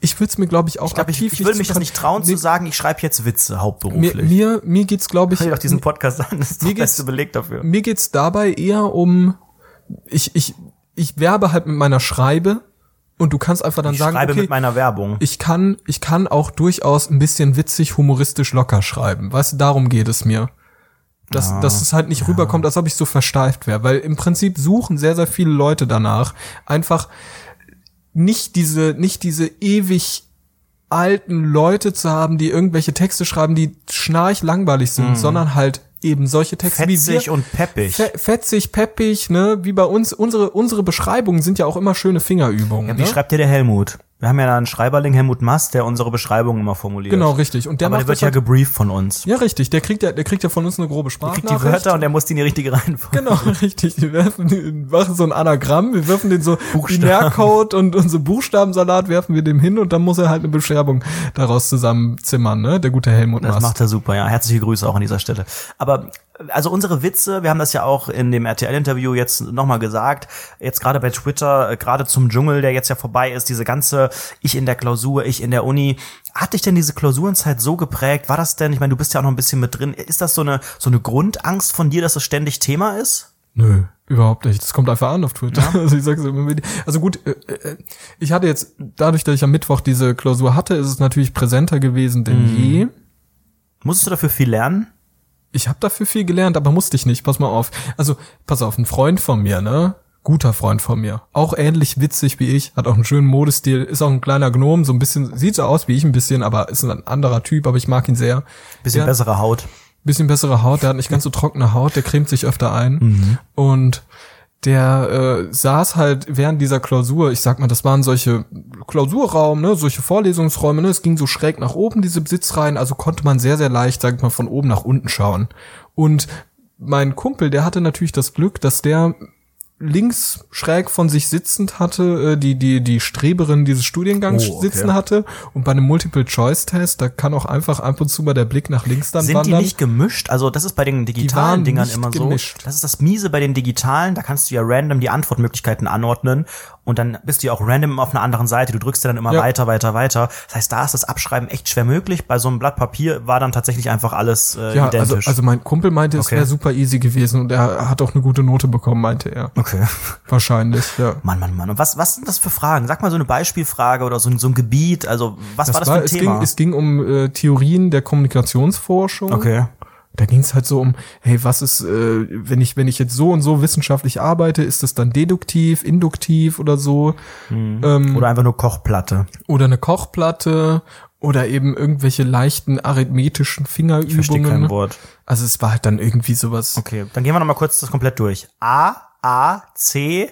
Ich würde es mir, glaube ich, auch Ich glaube, ich, aktiv ich würde mich das nicht trauen Nee, zu sagen, ich schreibe jetzt Witze Mir, hauptberuflich. mir, mir geht's, glaube ich, Hör dir doch diesen Podcast an, das ist der Mir geht's- beste Beleg dafür. mir geht's dabei eher um, ich, ich, ich werbe halt mit meiner Schreibe und du kannst einfach dann Ich sagen, schreibe okay, mit meiner Werbung. ich kann, ich kann auch durchaus ein bisschen witzig, humoristisch locker schreiben. Weißt du, darum geht es mir. Dass, dass es halt nicht rüberkommt, als ob ich so versteift wäre. Weil im Prinzip suchen sehr, sehr viele Leute danach, einfach nicht diese, nicht diese ewig alten Leute zu haben, die irgendwelche Texte schreiben, die schnarch langweilig sind, sondern halt eben solche Texte wie Fetzig wir. und peppig. Fe fetzig, peppig, ne, wie bei uns. Unsere, unsere Beschreibungen sind ja auch immer schöne Fingerübungen. Ja, wie ne? schreibt dir der Helmut? Wir haben ja da einen Schreiberling, Helmut Mast, der unsere Beschreibungen immer formuliert. Genau, richtig. Und der Aber der wird das ja halt, gebrieft von uns. ja, richtig. Der kriegt ja, der kriegt ja von uns eine grobe Kriegt Sprachnachricht. die Wörter und der muss die in die richtige Reihenfolge. Genau, richtig. Wir werfen, wir machen so ein Anagramm, wir werfen den so Binärcode und unser Buchstabensalat werfen wir dem hin und dann muss er halt eine Beschreibung daraus zusammenzimmern, ne? Der gute Helmut Das Mast. macht er super, ja. Herzliche Grüße auch an dieser Stelle. Aber also unsere Witze, wir haben das ja auch in dem RTL-Interview jetzt nochmal gesagt, jetzt gerade bei Twitter, äh, gerade zum Dschungel, der jetzt ja vorbei ist, diese ganze Ich in der Klausur, ich in der Uni. Hat dich denn diese Klausurenzeit so geprägt? War das denn, ich meine, du bist ja auch noch ein bisschen mit drin, ist das so eine, so eine Grundangst von dir, dass das ständig Thema ist? Nö, überhaupt nicht. Das kommt einfach an auf Twitter. (laughs) Also ich sag's immer wieder. Also gut, äh, äh, ich hatte jetzt, dadurch, dass ich am Mittwoch diese Klausur hatte, ist es natürlich präsenter gewesen denn Mhm. je. Musstest du dafür viel lernen? Ich habe dafür viel gelernt, aber musste ich nicht. Pass mal auf. Also, pass auf, ein Freund von mir, ne? Guter Freund von mir. Auch ähnlich witzig wie ich, hat auch einen schönen Modestil, ist auch ein kleiner Gnom, so ein bisschen, sieht so aus wie ich ein bisschen, aber ist ein anderer Typ, aber ich mag ihn sehr. Bisschen Der- bessere Haut. bisschen bessere Haut, der hat nicht ganz so trockene Haut, der cremt sich öfter ein. Mhm. Und der äh, saß halt während dieser Klausur, ich sag mal, das waren solche Klausurraum, ne, solche Vorlesungsräume, ne, es ging so schräg nach oben, diese Sitzreihen, also konnte man sehr, sehr leicht, sag ich mal, von oben nach unten schauen. Und mein Kumpel, der hatte natürlich das Glück, dass der links schräg von sich sitzend hatte, äh, die, die, die Streberin dieses Studiengangs Oh, okay. sitzen hatte. Und bei einem Multiple-Choice-Test, da kann auch einfach ab und zu mal der Blick nach links dann Sind die wandern. nicht gemischt? Also das ist bei den digitalen Dingern immer gemischt. so. Das ist das Miese bei den digitalen. Da kannst du ja random die Antwortmöglichkeiten anordnen. Und dann bist du ja auch random auf einer anderen Seite. Du drückst ja dann immer Ja. weiter, weiter, weiter. Das heißt, da ist das Abschreiben echt schwer möglich. Bei so einem Blatt Papier war dann tatsächlich einfach alles äh, Ja, also, identisch. also mein Kumpel meinte, es Okay. wäre super easy gewesen und er hat auch eine gute Note bekommen, meinte er. okay. (laughs) Wahrscheinlich, ja. Mann, Mann, Mann. Und was, was sind das für Fragen? Sag mal so eine Beispielfrage oder so, ein- so ein Gebiet. Also, was war das für ein es, Thema? ging, es ging um äh, Theorien der Kommunikationsforschung. okay. Da ging es halt so um, hey, was ist, äh, wenn ich, wenn ich jetzt so und so wissenschaftlich arbeite, ist das dann deduktiv, induktiv oder so? Ähm, Oder einfach nur Kochplatte. oder eine Kochplatte oder eben irgendwelche leichten arithmetischen Ich verstehe kein Fingerübungen. Wort. Also es war halt dann irgendwie sowas. Okay, dann gehen wir noch mal kurz das komplett durch. A, A, C,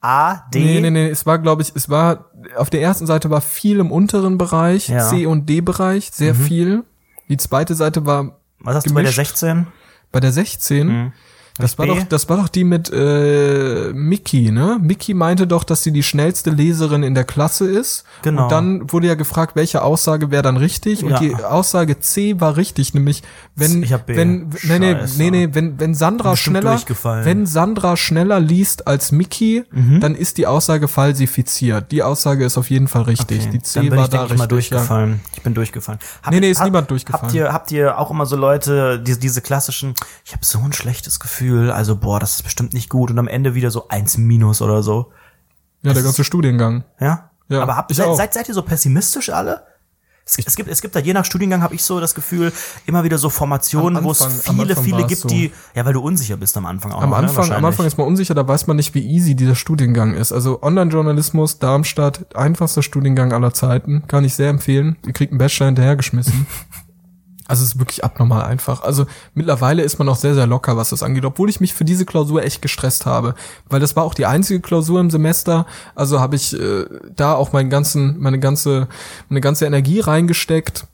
A, D. Nee, nee, nee, es war, glaube ich, es war, auf der ersten Seite war viel im unteren Bereich, Ja. Mhm. C- und D-Bereich, sehr viel. Die zweite Seite war Was hast du bei der gemischt. 16? bei der 16. Das war doch, das war doch die mit äh, Mickey, ne? Mickey meinte doch, dass sie die schnellste Leserin in der Klasse ist. Genau. Und dann wurde ja gefragt, welche Aussage wäre dann richtig. Und Ja. die Aussage C war richtig, nämlich wenn hab wenn nee, nee, nee, nee, wenn wenn Sandra schneller wenn Sandra schneller liest als Mickey, Mhm. dann ist die Aussage falsifiziert. Die Aussage ist auf jeden Fall richtig. Die C dann bin war ich, da denke ich, mal richtig. Ja. durchgefallen. Ich bin durchgefallen. Hab, Nee, nee, ist niemand durchgefallen. Habt ihr, habt ihr auch immer so Leute, die, diese klassischen, ich habe so ein schlechtes Gefühl, also boah, das ist bestimmt nicht gut und am Ende wieder so eins minus oder so. Ja, der ganze Studiengang. Ja? Ja, Aber habt, seid, seid, seid ihr so pessimistisch alle? Es, es gibt, es gibt da je nach Studiengang habe ich so das Gefühl, immer wieder so Formationen, Am wo es am viele, viele gibt, so. die, ja, weil du unsicher bist am Anfang auch Am noch, ne, Anfang, am wahrscheinlich. Anfang ist man unsicher, da weiß man nicht, wie easy dieser Studiengang ist. Also Online-Journalismus, Darmstadt, einfachster Studiengang aller Zeiten, kann ich sehr empfehlen. Ihr kriegt einen Bachelor hinterhergeschmissen. (laughs) Also es ist wirklich abnormal einfach. Also mittlerweile ist man auch sehr, sehr locker, was das angeht, obwohl ich mich für diese Klausur echt gestresst habe. Weil das war auch die einzige Klausur im Semester. Also habe ich äh, da auch meinen ganzen, meine ganze, meine ganze Energie reingesteckt.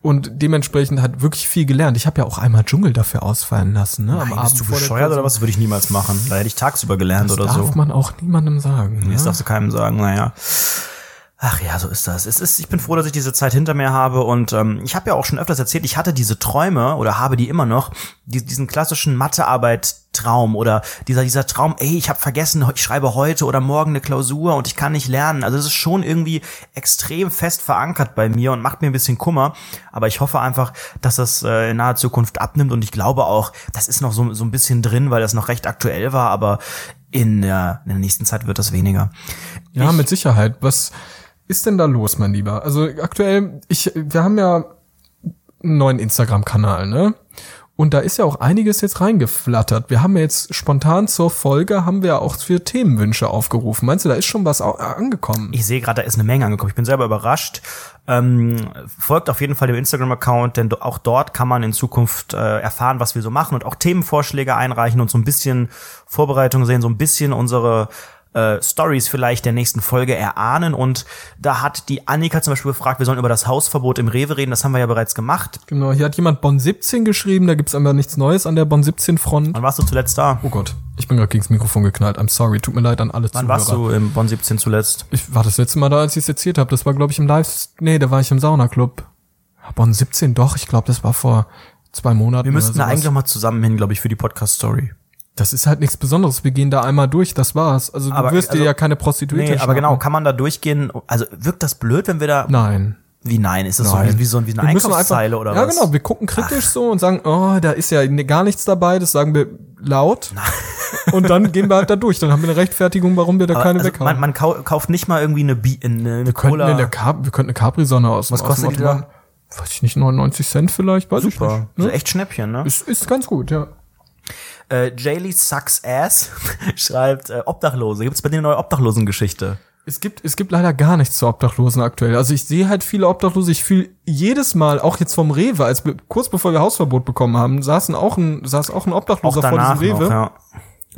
Und dementsprechend hat wirklich viel gelernt. Ich habe ja auch einmal Dschungel dafür ausfallen lassen, ne? Nein, bist du bescheuert oder was? Das würde ich niemals machen. Da hätte ich tagsüber gelernt Das oder darf so. man auch niemandem sagen. Das Ja? darfst du keinem sagen, naja. Ach ja, so ist das. Es ist, ich bin froh, dass ich diese Zeit hinter mir habe und ähm, ich habe ja auch schon öfters erzählt, ich hatte diese Träume oder habe die immer noch, die, diesen klassischen Mathearbeit-Traum oder dieser dieser Traum, ey, ich habe vergessen, ich schreibe heute oder morgen eine Klausur und ich kann nicht lernen. Also das ist schon irgendwie extrem fest verankert bei mir und macht mir ein bisschen Kummer. Aber ich hoffe einfach, dass das äh, in naher Zukunft abnimmt und ich glaube auch, das ist noch so, so ein bisschen drin, weil das noch recht aktuell war, aber in der, in der nächsten Zeit wird das weniger. Ja, mit Sicherheit. Was ist denn da los, mein Lieber? Also aktuell, ich, wir haben ja einen neuen Instagram-Kanal, ne? Und da ist ja auch einiges jetzt reingeflattert. Wir haben jetzt spontan zur Folge, haben wir auch für Themenwünsche aufgerufen. Meinst du, da ist schon was angekommen? Ich sehe gerade, da ist eine Menge angekommen. Ich bin selber überrascht. Ähm, folgt auf jeden Fall dem Instagram-Account, denn auch dort kann man in Zukunft äh, erfahren, was wir so machen und auch Themenvorschläge einreichen und so ein bisschen Vorbereitung sehen, so ein bisschen unsere äh, Stories vielleicht der nächsten Folge erahnen. Und da hat die Annika zum Beispiel gefragt, wir sollen über das Hausverbot im Rewe reden. Das haben wir ja bereits gemacht. Genau, hier hat jemand Bonn 17 geschrieben, da gibt's aber nichts Neues an der Bonn 17 Front. Wann warst du zuletzt da? Oh Gott, ich bin gerade gegens Mikrofon geknallt. I'm sorry, tut mir leid an alle Wann Zuhörer. warst du im Bonn 17 zuletzt? Ich war das letzte Mal da, als ich es erzählt habe. Das war, glaube ich, im Live. Nee, da war ich im Saunaclub. Bonn 17, doch. Ich glaube, das war vor zwei Monaten. Wir müssten da eigentlich auch mal zusammen hin, glaube ich, für die Podcast-Story. Das ist halt nichts Besonderes. Wir gehen da einmal durch. Das war's. Also du Aber, wirst also- dir ja keine Prostituierte. Nee, aber genau, kann man da durchgehen? Also wirkt das blöd, wenn wir da Nein. Wie nein? Ist das Nein. so wie, wie so wie eine Einkaufszeile oder ja, was? genau. Wir gucken kritisch so und sagen, oh, da ist ja gar nichts dabei. Das sagen wir laut. (laughs) und dann gehen wir halt da durch. Dann haben wir eine Rechtfertigung, warum wir da keine also weghauen. man, man kau kauft nicht mal irgendwie eine, Bi eine, eine wir könnten Cola. in der Cap wir könnten eine Capri-Sonne aus Was aus kostet dem die Automaten- Weiß ich nicht, 99 Cent vielleicht, weiß ich Super. nicht. Also Ne? echt Schnäppchen, ne? Ist, ist ganz gut, ja. Äh, Jaylee Sucks Ass (laughs) schreibt äh, Obdachlose. Gibt es bei dir eine neue Obdachlosengeschichte? Es gibt, es gibt leider gar nichts zu Obdachlosen aktuell. Also ich sehe halt viele Obdachlose. Ich fühle jedes Mal, auch jetzt vom Rewe, als kurz bevor wir Hausverbot bekommen haben, saßen auch ein, saß auch ein Auch Obdachloser vor danach diesem Rewe. noch, ja.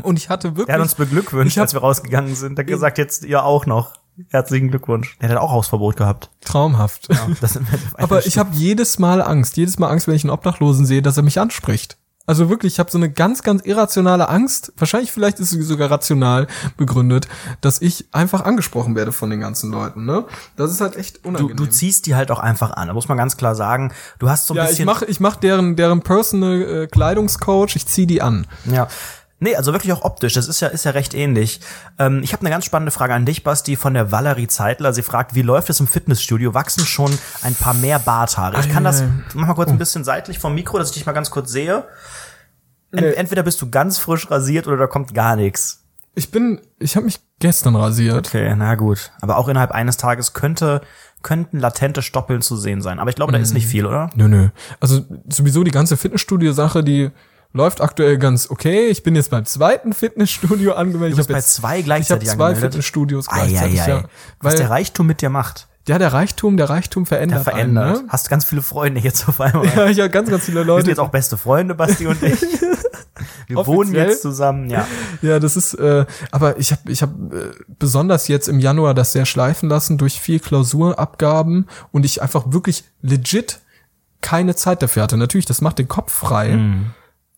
Und ich hatte wirklich. Der hat uns beglückwünscht, hab- als wir rausgegangen sind. Der hat gesagt, jetzt ihr auch noch. Herzlichen Glückwunsch. Der hat auch Hausverbot gehabt. traumhaft. Sind (laughs) Aber ich habe jedes Mal Angst, jedes Mal Angst, wenn ich einen Obdachlosen sehe, dass er mich anspricht. Also wirklich, ich habe so eine ganz, ganz irrationale Angst. Wahrscheinlich, vielleicht ist sie sogar rational begründet, dass ich einfach angesprochen werde von den ganzen Leuten. Ne? Das ist halt echt du, unangenehm. du ziehst die halt auch einfach an. Da muss man ganz klar sagen. Du hast so ein ja, ich bisschen. mache ich mach deren, deren Personal äh, Kleidungscoach, ich zieh die an. Ja. Nee, also wirklich auch optisch. Das ist ja, ist ja recht ähnlich. Ähm, ich habe eine ganz spannende Frage an dich, Basti, von der Valerie Zeitler. Sie fragt, wie läuft es im Fitnessstudio? Wachsen schon ein paar mehr Barthaare? Ich kann das, mach mal kurz ein bisschen seitlich vom Mikro, dass ich dich mal ganz kurz sehe. Ent Nee. Entweder bist du ganz frisch rasiert oder da kommt gar nichts. Ich bin, ich habe mich gestern rasiert. Okay, na gut. Aber auch innerhalb eines Tages könnte, könnten latente Stoppeln zu sehen sein. Aber ich glaube, da ist nicht viel, oder? Nö, nö. Also sowieso die ganze Fitnessstudio-Sache, die läuft aktuell ganz okay. Ich bin jetzt beim zweiten Fitnessstudio angemeldet. Du bist ich bei hab jetzt, zwei ich gleichzeitig habe zwei angemeldet. Fitnessstudios Ei, gleichzeitig, ei, ei. ja. Was der Reichtum mit dir macht. ja, der Reichtum, der Reichtum verändert. Der verändert. Einen, ne? Hast ganz viele Freunde jetzt auf einmal. Ja, ich habe ganz, ganz viele Wir Leute. sind jetzt auch beste Freunde, Basti und ich. (laughs) Wir wohnen jetzt zusammen, ja. Ja, das ist, äh, aber ich habe ich hab, äh, besonders jetzt im Januar das sehr schleifen lassen durch viel Klausurabgaben und ich einfach wirklich legit keine Zeit dafür hatte. Natürlich, das macht den Kopf frei.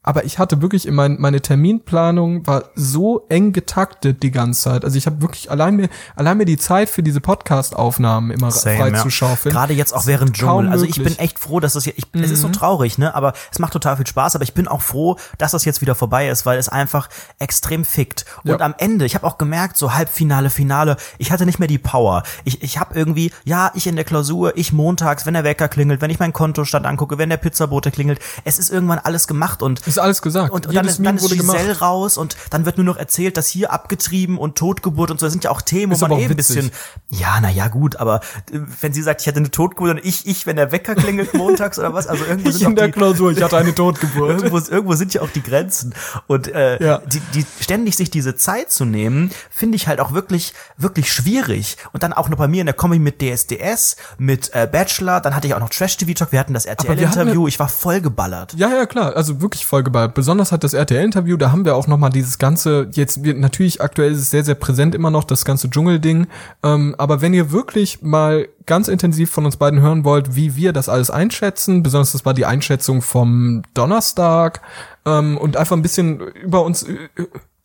Aber ich hatte wirklich in mein, meine Terminplanung war so eng getaktet die ganze Zeit. Also ich habe wirklich allein mir allein mir die Zeit für diese Podcast-Aufnahmen immer frei zu schaufeln. Gerade jetzt auch während Dschungel. Also ich. Mhm. bin echt froh, dass das hier, ich, es ist so traurig, ne, aber es macht total viel Spaß, aber ich bin auch froh, dass das jetzt wieder vorbei ist, weil es einfach extrem fickt. Und Ja. am Ende, ich habe auch gemerkt, so Halbfinale, Finale, ich hatte nicht mehr die Power. Ich, ich habe irgendwie, ja, ich in der Klausur, ich montags, wenn der Wecker klingelt, wenn ich meinen Kontostand angucke, wenn der Pizzabote klingelt, es ist irgendwann alles gemacht und ist alles gesagt. und, und dann, ist, dann ist wurde Giselle gemacht. raus und dann wird nur noch erzählt, dass hier abgetrieben und Totgeburt und so. Das sind ja auch Themen, Ist wo man eh ein bisschen, ja, na ja, gut, aber äh, wenn sie sagt, ich hatte eine Totgeburt und ich, ich, wenn der Wecker klingelt montags oder was, also irgendwo Ich sind in auch der die, Klausur, ich hatte eine Totgeburt. irgendwo, irgendwo sind ja auch die Grenzen. Und äh, Ja. die, die ständig sich diese Zeit zu nehmen, finde ich halt auch wirklich, wirklich schwierig. Und dann auch noch bei mir in der Kombi mit DSDS, mit äh, Bachelor, dann hatte ich auch noch Trash TV Talk, wir hatten das RTL-Interview, ich war voll geballert. Ja, ja, klar. Also wirklich vollgeballt. Besonders hat das RTL-Interview, da haben wir auch noch mal dieses ganze, jetzt wir, natürlich aktuell ist es sehr, sehr präsent immer noch, das ganze Dschungelding. Ähm, aber wenn ihr wirklich mal ganz intensiv von uns beiden hören wollt, wie wir das alles einschätzen, besonders das war die Einschätzung vom Donnerstag, ähm, und einfach ein bisschen über uns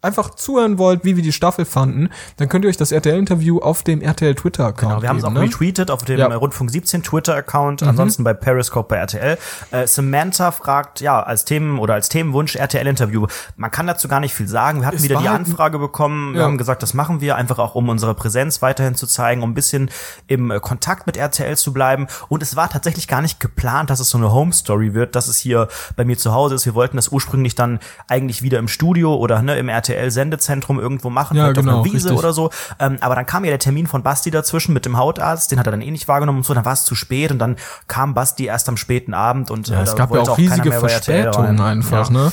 einfach zuhören wollt, wie wir die Staffel fanden, dann könnt ihr euch das RTL-Interview auf dem RTL Twitter-Account Genau, wir haben es auch ne? retweetet auf dem Ja. Mhm. Rundfunk 17 Twitter-Account, ansonsten bei Periscope bei RTL. Äh, Samantha fragt, ja, als Themen oder als Themenwunsch RTL-Interview. Man kann dazu gar nicht viel sagen. Wir hatten Es wieder die Anfrage bekommen. Wir Ja. haben gesagt, das machen wir einfach auch, um unsere Präsenz weiterhin zu zeigen, um ein bisschen im äh, Kontakt mit RTL zu bleiben. Und es war tatsächlich gar nicht geplant, dass es so eine Home-Story wird, dass es hier bei mir zu Hause ist. Wir wollten das ursprünglich dann eigentlich wieder im Studio oder ne, im RTL-Sendezentrum irgendwo machen, Ja, auf genau, einer Wiese richtig. oder so. Ähm, aber dann kam ja der Termin von Basti dazwischen mit dem Hautarzt, den hat er dann eh nicht wahrgenommen und so, dann war es zu spät und dann kam Basti erst am späten Abend und Ja, äh, es da gab ja auch riesige Verspätungen einfach, ja. ne?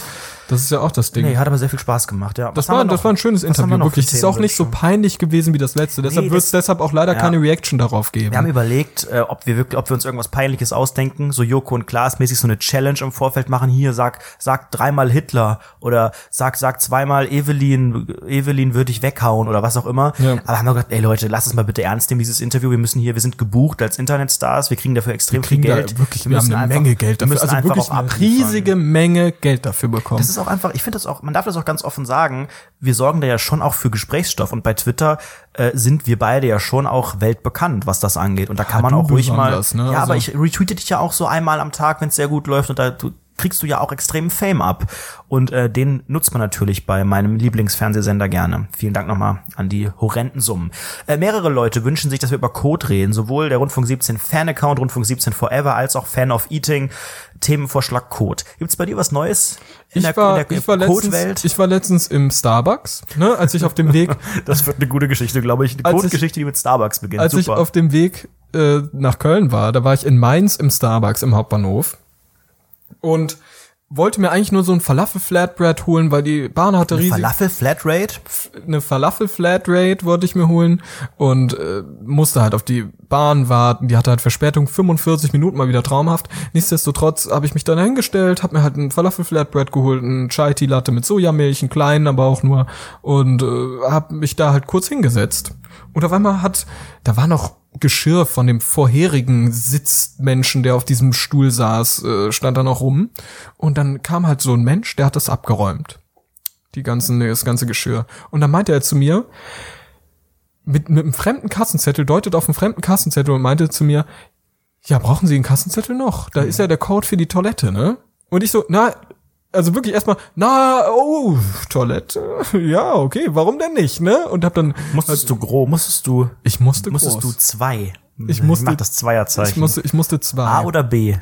Das ist ja auch das Ding. Nee, hat aber sehr viel Spaß gemacht, ja. Das war, das war ein schönes Interview, wirklich. Es ist auch nicht so peinlich gewesen wie das letzte. Deshalb Nee, wird es das- deshalb auch leider ja. keine Reaction darauf geben. Wir haben überlegt, äh, ob wir wirklich, ob wir uns irgendwas Peinliches ausdenken, so Joko und Klaas mäßig so eine Challenge im Vorfeld machen. Hier, sag, sag dreimal Hitler oder sag, sag zweimal Evelyn, Evelyn würde ich weghauen oder was auch immer. Ja. Aber haben wir gedacht, ey Leute, lass es mal bitte ernst nehmen, dieses Interview. Wir müssen hier, wir sind gebucht als Internetstars, wir kriegen dafür extrem kriegen viel Geld. wirklich, wir, haben müssen eine einfach- Menge Geld wir dafür. müssen Also wirklich auch eine riesige Menge Geld dafür bekommen. Ist auch einfach, ich finde das auch, man darf das auch ganz offen sagen, wir sorgen da ja schon auch für Gesprächsstoff und bei Twitter äh, sind wir beide ja schon auch weltbekannt, was das angeht. Und da kann man du auch ruhig mal, ne? ja, aber Also- ich retweete dich ja auch so einmal am Tag, wenn es sehr gut läuft und da du, kriegst du ja auch extremen Fame ab. Und äh, den nutzt man natürlich bei meinem Lieblingsfernsehsender gerne. Vielen Dank nochmal an die horrenden Summen. Äh, mehrere Leute wünschen sich, dass wir über Code reden. Sowohl der Rundfunk 17 Fan-Account, Rundfunk 17 Forever, als auch Fan of Eating. Themenvorschlag Code. Gibt's bei dir was Neues in ich der, war, in der ich war letztens, Code-Welt? ich war letztens im Starbucks, ne, als ich auf dem Weg, (laughs) Das wird eine gute Geschichte, glaube ich. Eine Als ich- Code-Geschichte, die mit Starbucks beginnt. als ich Super. auf dem Weg äh, nach Köln war, da war ich in Mainz im Starbucks im Hauptbahnhof und wollte mir eigentlich nur so ein Falafel Flatbread holen, weil die Bahn hatte riesig Falafel Flatrate? eine Falafel Flatrate wollte ich mir holen und äh, musste halt auf die Bahn warten. Die hatte halt Verspätung 45 Minuten mal wieder traumhaft. Nichtsdestotrotz habe ich mich dann hingestellt, habe mir halt ein Falafel Flatbread geholt, ein Chai Tea Latte mit Sojamilch, einen kleinen, aber auch nur und äh, habe mich da halt kurz hingesetzt. Und auf einmal hat da war noch Geschirr von dem vorherigen Sitzmenschen, der auf diesem Stuhl saß, äh, stand da noch rum und dann kam halt so ein Mensch, der hat das abgeräumt die ganzen, das ganze Geschirr. Und dann meinte er zu mir, mit, mit einem fremden Kassenzettel, deutet auf einen fremden Kassenzettel und meinte zu mir, ja, brauchen Sie einen Kassenzettel noch? Da ist ja der Code für die Toilette, ne? Und ich so, na, Also wirklich erstmal, na, oh, Toilette, (laughs) ja, okay, warum denn nicht, ne? Und hab dann, Musstest du groß, musstest du, ich musste musstest groß. du zwei. Ich musste- mach das Zweierzeichen. ich musste, ich musste zwei. A oder B?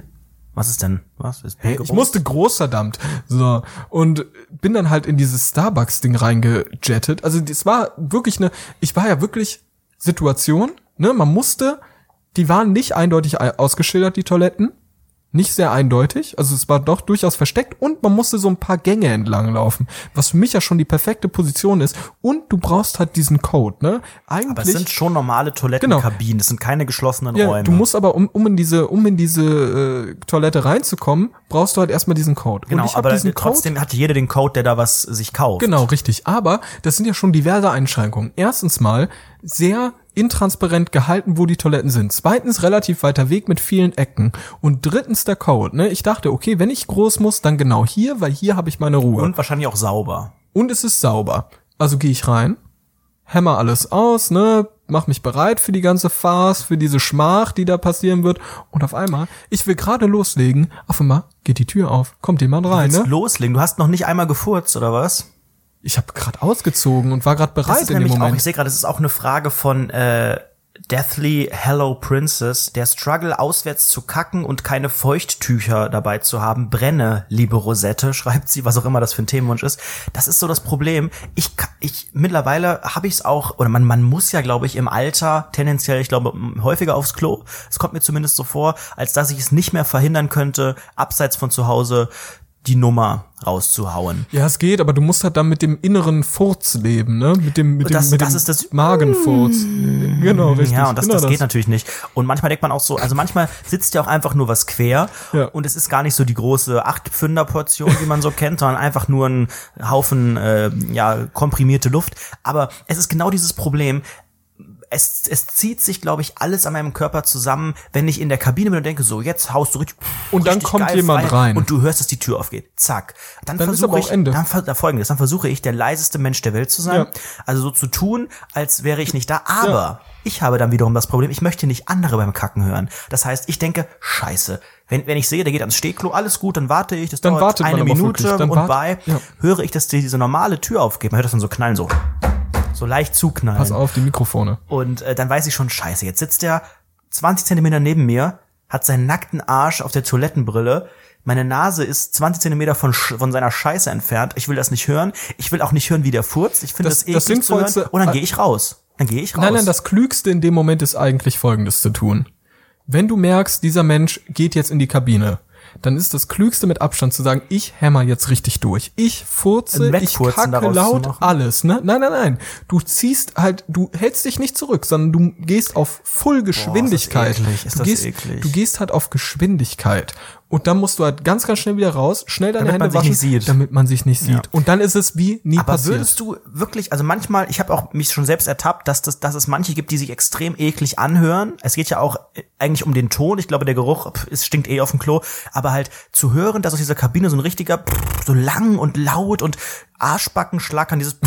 Was ist denn? Was ist B Ich musste groß, verdammt. So. Und bin dann halt in dieses Starbucks-Ding reingejettet. Also, das war wirklich eine, ich war ja wirklich Situation, ne? Man musste, die waren nicht eindeutig ei- ausgeschildert, die Toiletten. Nicht sehr eindeutig. Also, es war doch durchaus versteckt und man musste so ein paar Gänge entlang laufen. Was für mich ja schon die perfekte Position ist. Und du brauchst halt diesen Code, ne? Eigentlich. Aber es sind schon normale Toilettenkabinen, das sind keine geschlossenen Genau. Ja, Räume. du musst aber, um, um in diese, um in diese äh, Toilette reinzukommen, brauchst du halt erstmal diesen Code. genau, aber diesen Code. trotzdem hatte jeder den Code, der da was sich kauft. Genau, richtig. Aber das sind ja schon diverse Einschränkungen. Erstens mal sehr intransparent gehalten, wo die Toiletten sind. Zweitens relativ weiter Weg mit vielen Ecken. Und drittens der Code. Ne? Ich dachte, okay, wenn ich groß muss, dann genau hier, weil hier habe ich meine Ruhe. Und wahrscheinlich auch sauber. Und es ist sauber. Also gehe ich rein, hämmer alles aus, ne, mach mich bereit für die ganze Farce, für diese Schmach, die da passieren wird. Und auf einmal, ich will gerade loslegen, auf einmal geht die Tür auf, kommt jemand rein, Willst ne? loslegen? Du hast noch nicht einmal gefurzt, oder was? Ich habe gerade ausgezogen und war gerade Das bereit in dem nämlich auch, Moment. ich sehe gerade, es ist auch eine Frage von äh, Deathly Hello Princess. Der Struggle, auswärts zu kacken und keine Feuchttücher dabei zu haben. Brenne, liebe Rosette, (laughs) schreibt sie, was auch immer das für ein Themenwunsch ist. Das ist so das Problem. Ich, ich mittlerweile habe ich es auch, oder man, man muss ja, glaube ich, im Alter tendenziell, ich glaube, häufiger aufs Klo. Es kommt mir zumindest so vor, als dass ich es nicht mehr verhindern könnte, abseits von zu Hause die Nummer rauszuhauen. Ja, es geht, aber du musst halt dann mit dem inneren Furz leben, ne? Mit dem, mit dem, Das- mit das dem ist das- Magenfurz. Genau, richtig. Ja, und das, genau das geht natürlich nicht. Und manchmal denkt man auch so, also manchmal sitzt ja auch einfach nur was quer Ja. und es ist gar nicht so die große Acht-Pfünder-Portion, wie man so (laughs) kennt, sondern einfach nur ein Haufen äh, ja, komprimierte Luft. Aber es ist genau dieses Problem. Es, es zieht sich, glaube ich, alles an meinem Körper zusammen, wenn ich in der Kabine bin und denke, so, jetzt haust du richtig. Und dann richtig kommt jemand frei rein. Und du hörst, dass die Tür aufgeht. Zack. Dann, Dann versuche ich, Ende. Dann, ver- da folgendes, dann versuche ich, der leiseste Mensch der Welt zu sein. Ja. Also so zu tun, als wäre ich nicht da. Aber ich habe dann wiederum das Problem, ich möchte nicht andere beim Kacken hören. Das heißt, ich denke, scheiße. Wenn, wenn ich sehe, der geht ans Stehklo, alles gut, dann warte ich, das Dann dauert eine Minute wirklich. Dann und bei ja. höre ich, dass die, diese normale Tür aufgeht. Man hört das dann so knallen, so. So leicht zuknallen. Pass auf, die Mikrofone. Und äh, dann weiß ich schon, scheiße, jetzt sitzt der 20 Zentimeter neben mir, hat seinen nackten Arsch auf der Toilettenbrille. Meine Nase ist 20 Zentimeter von, von seiner Scheiße entfernt. Ich will das nicht hören. Ich will auch nicht hören, wie der furzt. Ich finde Das- das, das eklig zu hören. Sinnvollste- Und dann gehe ich raus. Dann gehe ich raus. Nein, nein, das Klügste in dem Moment ist eigentlich Folgendes zu tun. Wenn du merkst, dieser Mensch geht jetzt in die Kabine, dann ist das Klügste mit Abstand zu sagen, ich hämmer jetzt richtig durch. Ich furze, ich kacke laut, alles. Ne? Nein, nein, nein. Du ziehst halt, du hältst dich nicht zurück, sondern du gehst auf Full-Geschwindigkeit. eklig, ist du, das gehst, eklig. du gehst halt auf Geschwindigkeit. Und dann musst du halt ganz, ganz schnell wieder raus, schnell deine Damit man Hände sich waschen, nicht sieht. damit man sich nicht sieht. Ja. Und dann ist es wie nie Aber passiert. würdest du wirklich, also manchmal, ich habe auch mich schon selbst ertappt, dass, das, dass es manche gibt, die sich extrem eklig anhören. Es geht ja auch äh, eigentlich um den Ton. Ich glaube, der Geruch, pff, es stinkt eh auf dem Klo. Aber halt zu hören, dass aus dieser Kabine so ein richtiger, pff, so lang und laut und Arschbacken schlackern, dieses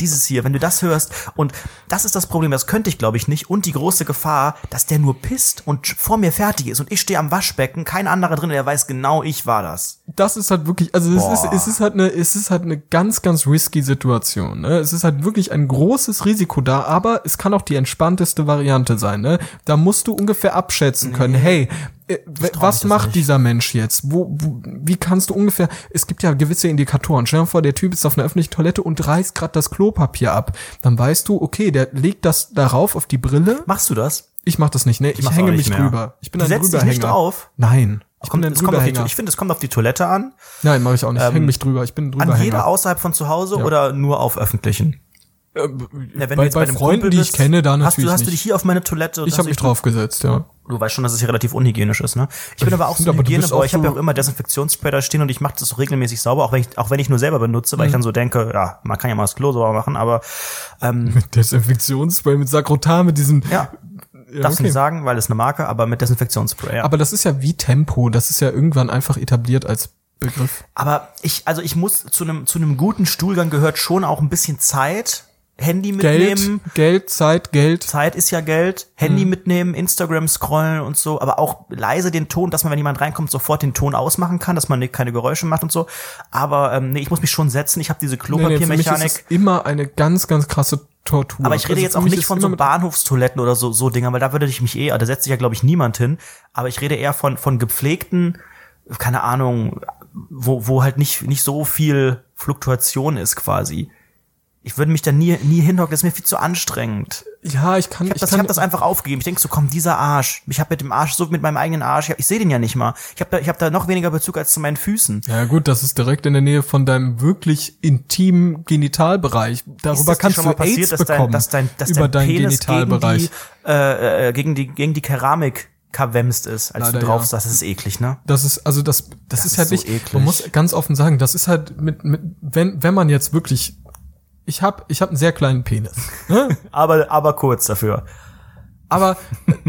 dieses hier, wenn du das hörst und das ist das Problem, das könnte ich glaube ich nicht und die große Gefahr, dass der nur pisst und vor mir fertig ist und ich stehe am Waschbecken, kein anderer drin, der weiß genau, ich war das. das ist halt wirklich, also es ist, es ist halt eine, es ist halt eine ganz, ganz risky Situation. Ne? Es ist halt wirklich ein großes Risiko da, aber es kann auch die entspannteste Variante sein. Ne? Da musst du ungefähr abschätzen können, hey, äh, was macht nicht. dieser Mensch jetzt? Wo, wo, wie kannst du ungefähr, es gibt ja gewisse Indikatoren. Stell dir vor, der Typ ist auf einer öffentlichen Toilette und reißt gerade das Klopapier ab. Dann weißt du, okay, der legt das darauf auf die Brille. Machst du das? Ich mach das nicht, ne? Ich, mach's hänge mich mehr. drüber. Ich bin Du ein setzt dich nicht drauf? Nein. Ich Kommt, bin ein ich finde, es kommt auf die Toilette an. Nein, mache ich auch nicht. ich häng mich drüber. Ich bin ein An jeder außerhalb von zu Hause oder nur auf öffentlichen? Na, wenn bei- du jetzt bei einem Freunden, Kumpel die ich bist, kenne, da hast natürlich du, hast du dich hier auf meine Toilette? Ich hast habe mich draufgesetzt, ja. Du weißt schon, dass es hier relativ unhygienisch ist, ne? Ich bin aber auch so (laughs) ein bist Hygieneboy. Ich habe ja auch immer Desinfektionsspray da stehen und ich mache das so regelmäßig sauber, auch wenn ich, auch wenn ich nur selber benutze, Mhm. weil ich dann so denke, ja, man kann ja mal das Klo sauber machen, aber ähm, (laughs) Mit Desinfektionsspray, mit Sakrotan, mit diesem. ja, Ja, darfst okay. nicht sagen, weil es eine Marke, aber mit Desinfektionsspray, ja. Aber das ist ja wie Tempo. Das ist ja irgendwann einfach etabliert als Begriff. Aber ich, also ich muss zu einem zu einem guten Stuhlgang gehört schon auch ein bisschen Zeit. Handy Geld, mitnehmen. Geld, Zeit, Geld. Zeit ist ja Geld. Mhm. Handy mitnehmen, Instagram scrollen und so, aber auch leise den Ton, dass man, wenn jemand reinkommt, sofort den Ton ausmachen kann, dass man nicht- keine Geräusche macht und so. Aber ähm, nee, ich muss mich schon setzen. Ich habe diese Nee, nee, für mich Klopapiermechanik. ist immer eine ganz, ganz krasse Tortur. aber ich rede Also jetzt auch nicht von so Bahnhofstoiletten oder so, so Dinger, weil da würde ich mich eh, da setzt sich ja, glaube ich, niemand hin. Aber ich rede eher von, von gepflegten, keine Ahnung, wo, wo halt nicht, nicht so viel Fluktuation ist quasi. Ich würde mich da nie, nie hinhocken, das ist mir viel zu anstrengend. Ja, ich kann, Ich habe das, ich hab das einfach aufgegeben. Ich denk so, komm, dieser Arsch. Ich habe mit dem Arsch, so mit meinem eigenen Arsch, ich, ich sehe den ja nicht mal. Ich habe da, ich hab da noch weniger Bezug als zu meinen Füßen. Ja gut, das ist direkt in der Nähe von deinem wirklich intimen Genitalbereich. Darüber das kannst schon du mal passiert, AIDS dass dein, bekommen dass dein, dass über dein deinen Genitalbereich. gegen die, äh, äh, gegen die, gegen die Keramik verwemst ist, als Leider du drauf ja. Das ist eklig, ne? Das ist also das das, ist ist halt so nicht. eklig. Man muss ganz offen sagen, das ist halt mit mit wenn wenn man jetzt wirklich ich habe ich habe einen sehr kleinen Penis. Ne? (laughs) Aber, aber kurz dafür. Aber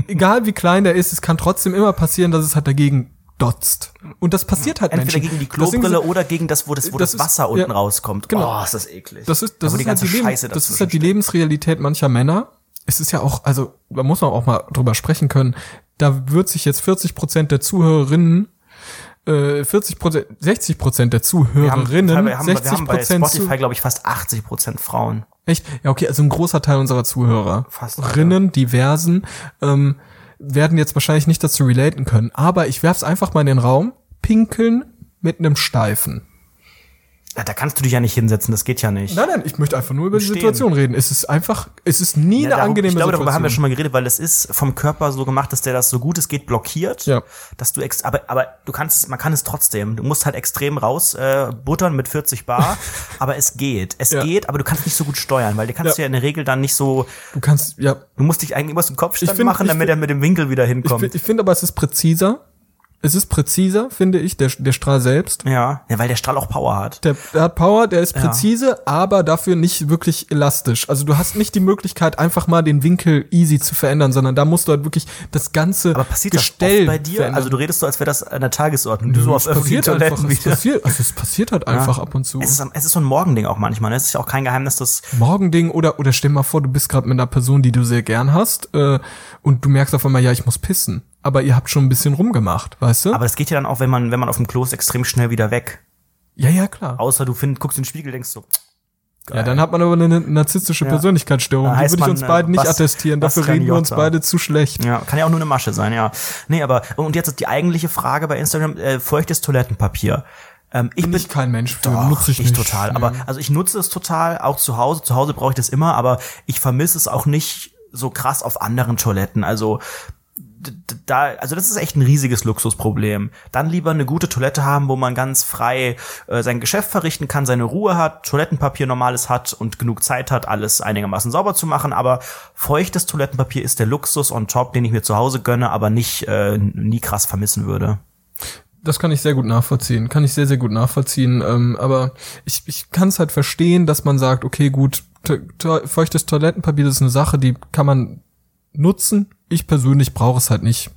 egal wie klein der ist, es kann trotzdem immer passieren, dass es halt dagegen dotzt. Und das passiert halt Entweder Menschen. gegen die Klobrille sind- oder gegen das, wo das, wo Das das, ist- Wasser unten ja, rauskommt. genau. Oh, ist das eklig. Das ist, Da, das wo ist, die halt die Scheiße das ist halt die Lebensrealität mancher Männer. Es ist ja auch, also da muss man auch mal drüber sprechen können. Da wird sich jetzt 40 Prozent der Zuhörerinnen, äh, 40 Prozent, 60 Prozent der Wir haben, Zuhörerinnen, wir haben, wir 60 haben bei Spotify, glaube ich, fast 80 Prozent Frauen. echt, ja okay, also ein großer Teil unserer Zuhörer, Fast Rinnen, diversen, ähm, werden jetzt wahrscheinlich nicht dazu relaten können. Aber ich werf's einfach mal in den Raum, pinkeln mit einem Steifen. Ja, da kannst du dich ja nicht hinsetzen, das geht ja nicht. Nein, nein, ich möchte einfach nur über die Stehen. Situation reden. Es ist einfach, es ist nie Ja, eine darum- angenehme ich glaube, Situation. darüber haben wir schon mal geredet, weil es ist vom Körper so gemacht, dass der das so gut es geht blockiert. Ja. Dass du ex aber, aber du kannst, man kann es trotzdem. Du musst halt extrem raus äh, buttern mit 40 Bar, (laughs) aber es geht. Es Ja. geht, aber du kannst nicht so gut steuern, weil du kannst Ja. ja in der Regel dann nicht so, Du kannst, ja, du musst dich eigentlich immer einen Kopfstand Ich find- machen, ich damit find- er mit dem Winkel wieder ich, hinkommt. find- ich finde aber, es ist präziser. Es ist präziser, finde ich, der, der Strahl selbst. ja. ja, weil der Strahl auch Power hat. Der, der hat Power, der ist Ja. präzise, aber dafür nicht wirklich elastisch. Also du hast nicht die Möglichkeit, einfach mal den Winkel easy zu verändern, sondern da musst du halt wirklich das ganze Aber passiert Gestell das bei dir? verändern. Also du redest so, als wäre das an der Tagesordnung. Du so es auf öffentlichen passiert einfach, Toiletten es passiert, also es passiert halt einfach ab und zu. Es ist, es ist so ein Morgending auch manchmal. Ne? Es ist ja auch kein Geheimnis, dass Morgending oder oder stell mal vor, du bist gerade mit einer Person, die du sehr gern hast, äh, und du merkst auf einmal, ja, ich muss pissen. Aber ihr habt schon ein bisschen rumgemacht, weißt du? Aber das geht ja dann auch, wenn man, wenn man auf dem Klo ist, extrem schnell wieder weg. ja, ja, klar. Außer du find, guckst in den Spiegel, denkst so, geil. Ja, dann hat man aber eine narzisstische Ja. Persönlichkeitsstörung. Da Die würde ich uns äh, beiden nicht Bas- attestieren. Dafür reden wir uns beide zu schlecht. Ja, kann ja auch nur eine Masche sein, ja. Nee, aber, und jetzt ist die eigentliche Frage bei Instagram, äh, feuchtes Toilettenpapier. Ähm, ich Bin ich kein Mensch für, Doch, nutze ich, ich nicht. total. Nee. Aber also ich nutze es total, auch zu Hause. Zu Hause brauche ich das immer, aber ich vermisse es auch nicht so krass auf anderen Toiletten. Also da, also das ist echt ein riesiges Luxusproblem. Dann lieber eine gute Toilette haben, wo man ganz frei äh, sein Geschäft verrichten kann, seine Ruhe hat, Toilettenpapier normales hat und genug Zeit hat, alles einigermaßen sauber zu machen. Aber feuchtes Toilettenpapier ist der Luxus on top, den ich mir zu Hause gönne, aber nicht äh, nie krass vermissen würde. Das kann ich sehr gut nachvollziehen. Kann ich sehr, sehr gut nachvollziehen. Ähm, aber ich, ich kann es halt verstehen, dass man sagt, okay, gut, to to feuchtes Toilettenpapier ist eine Sache, die kann man nutzen. Ich persönlich brauche es halt nicht.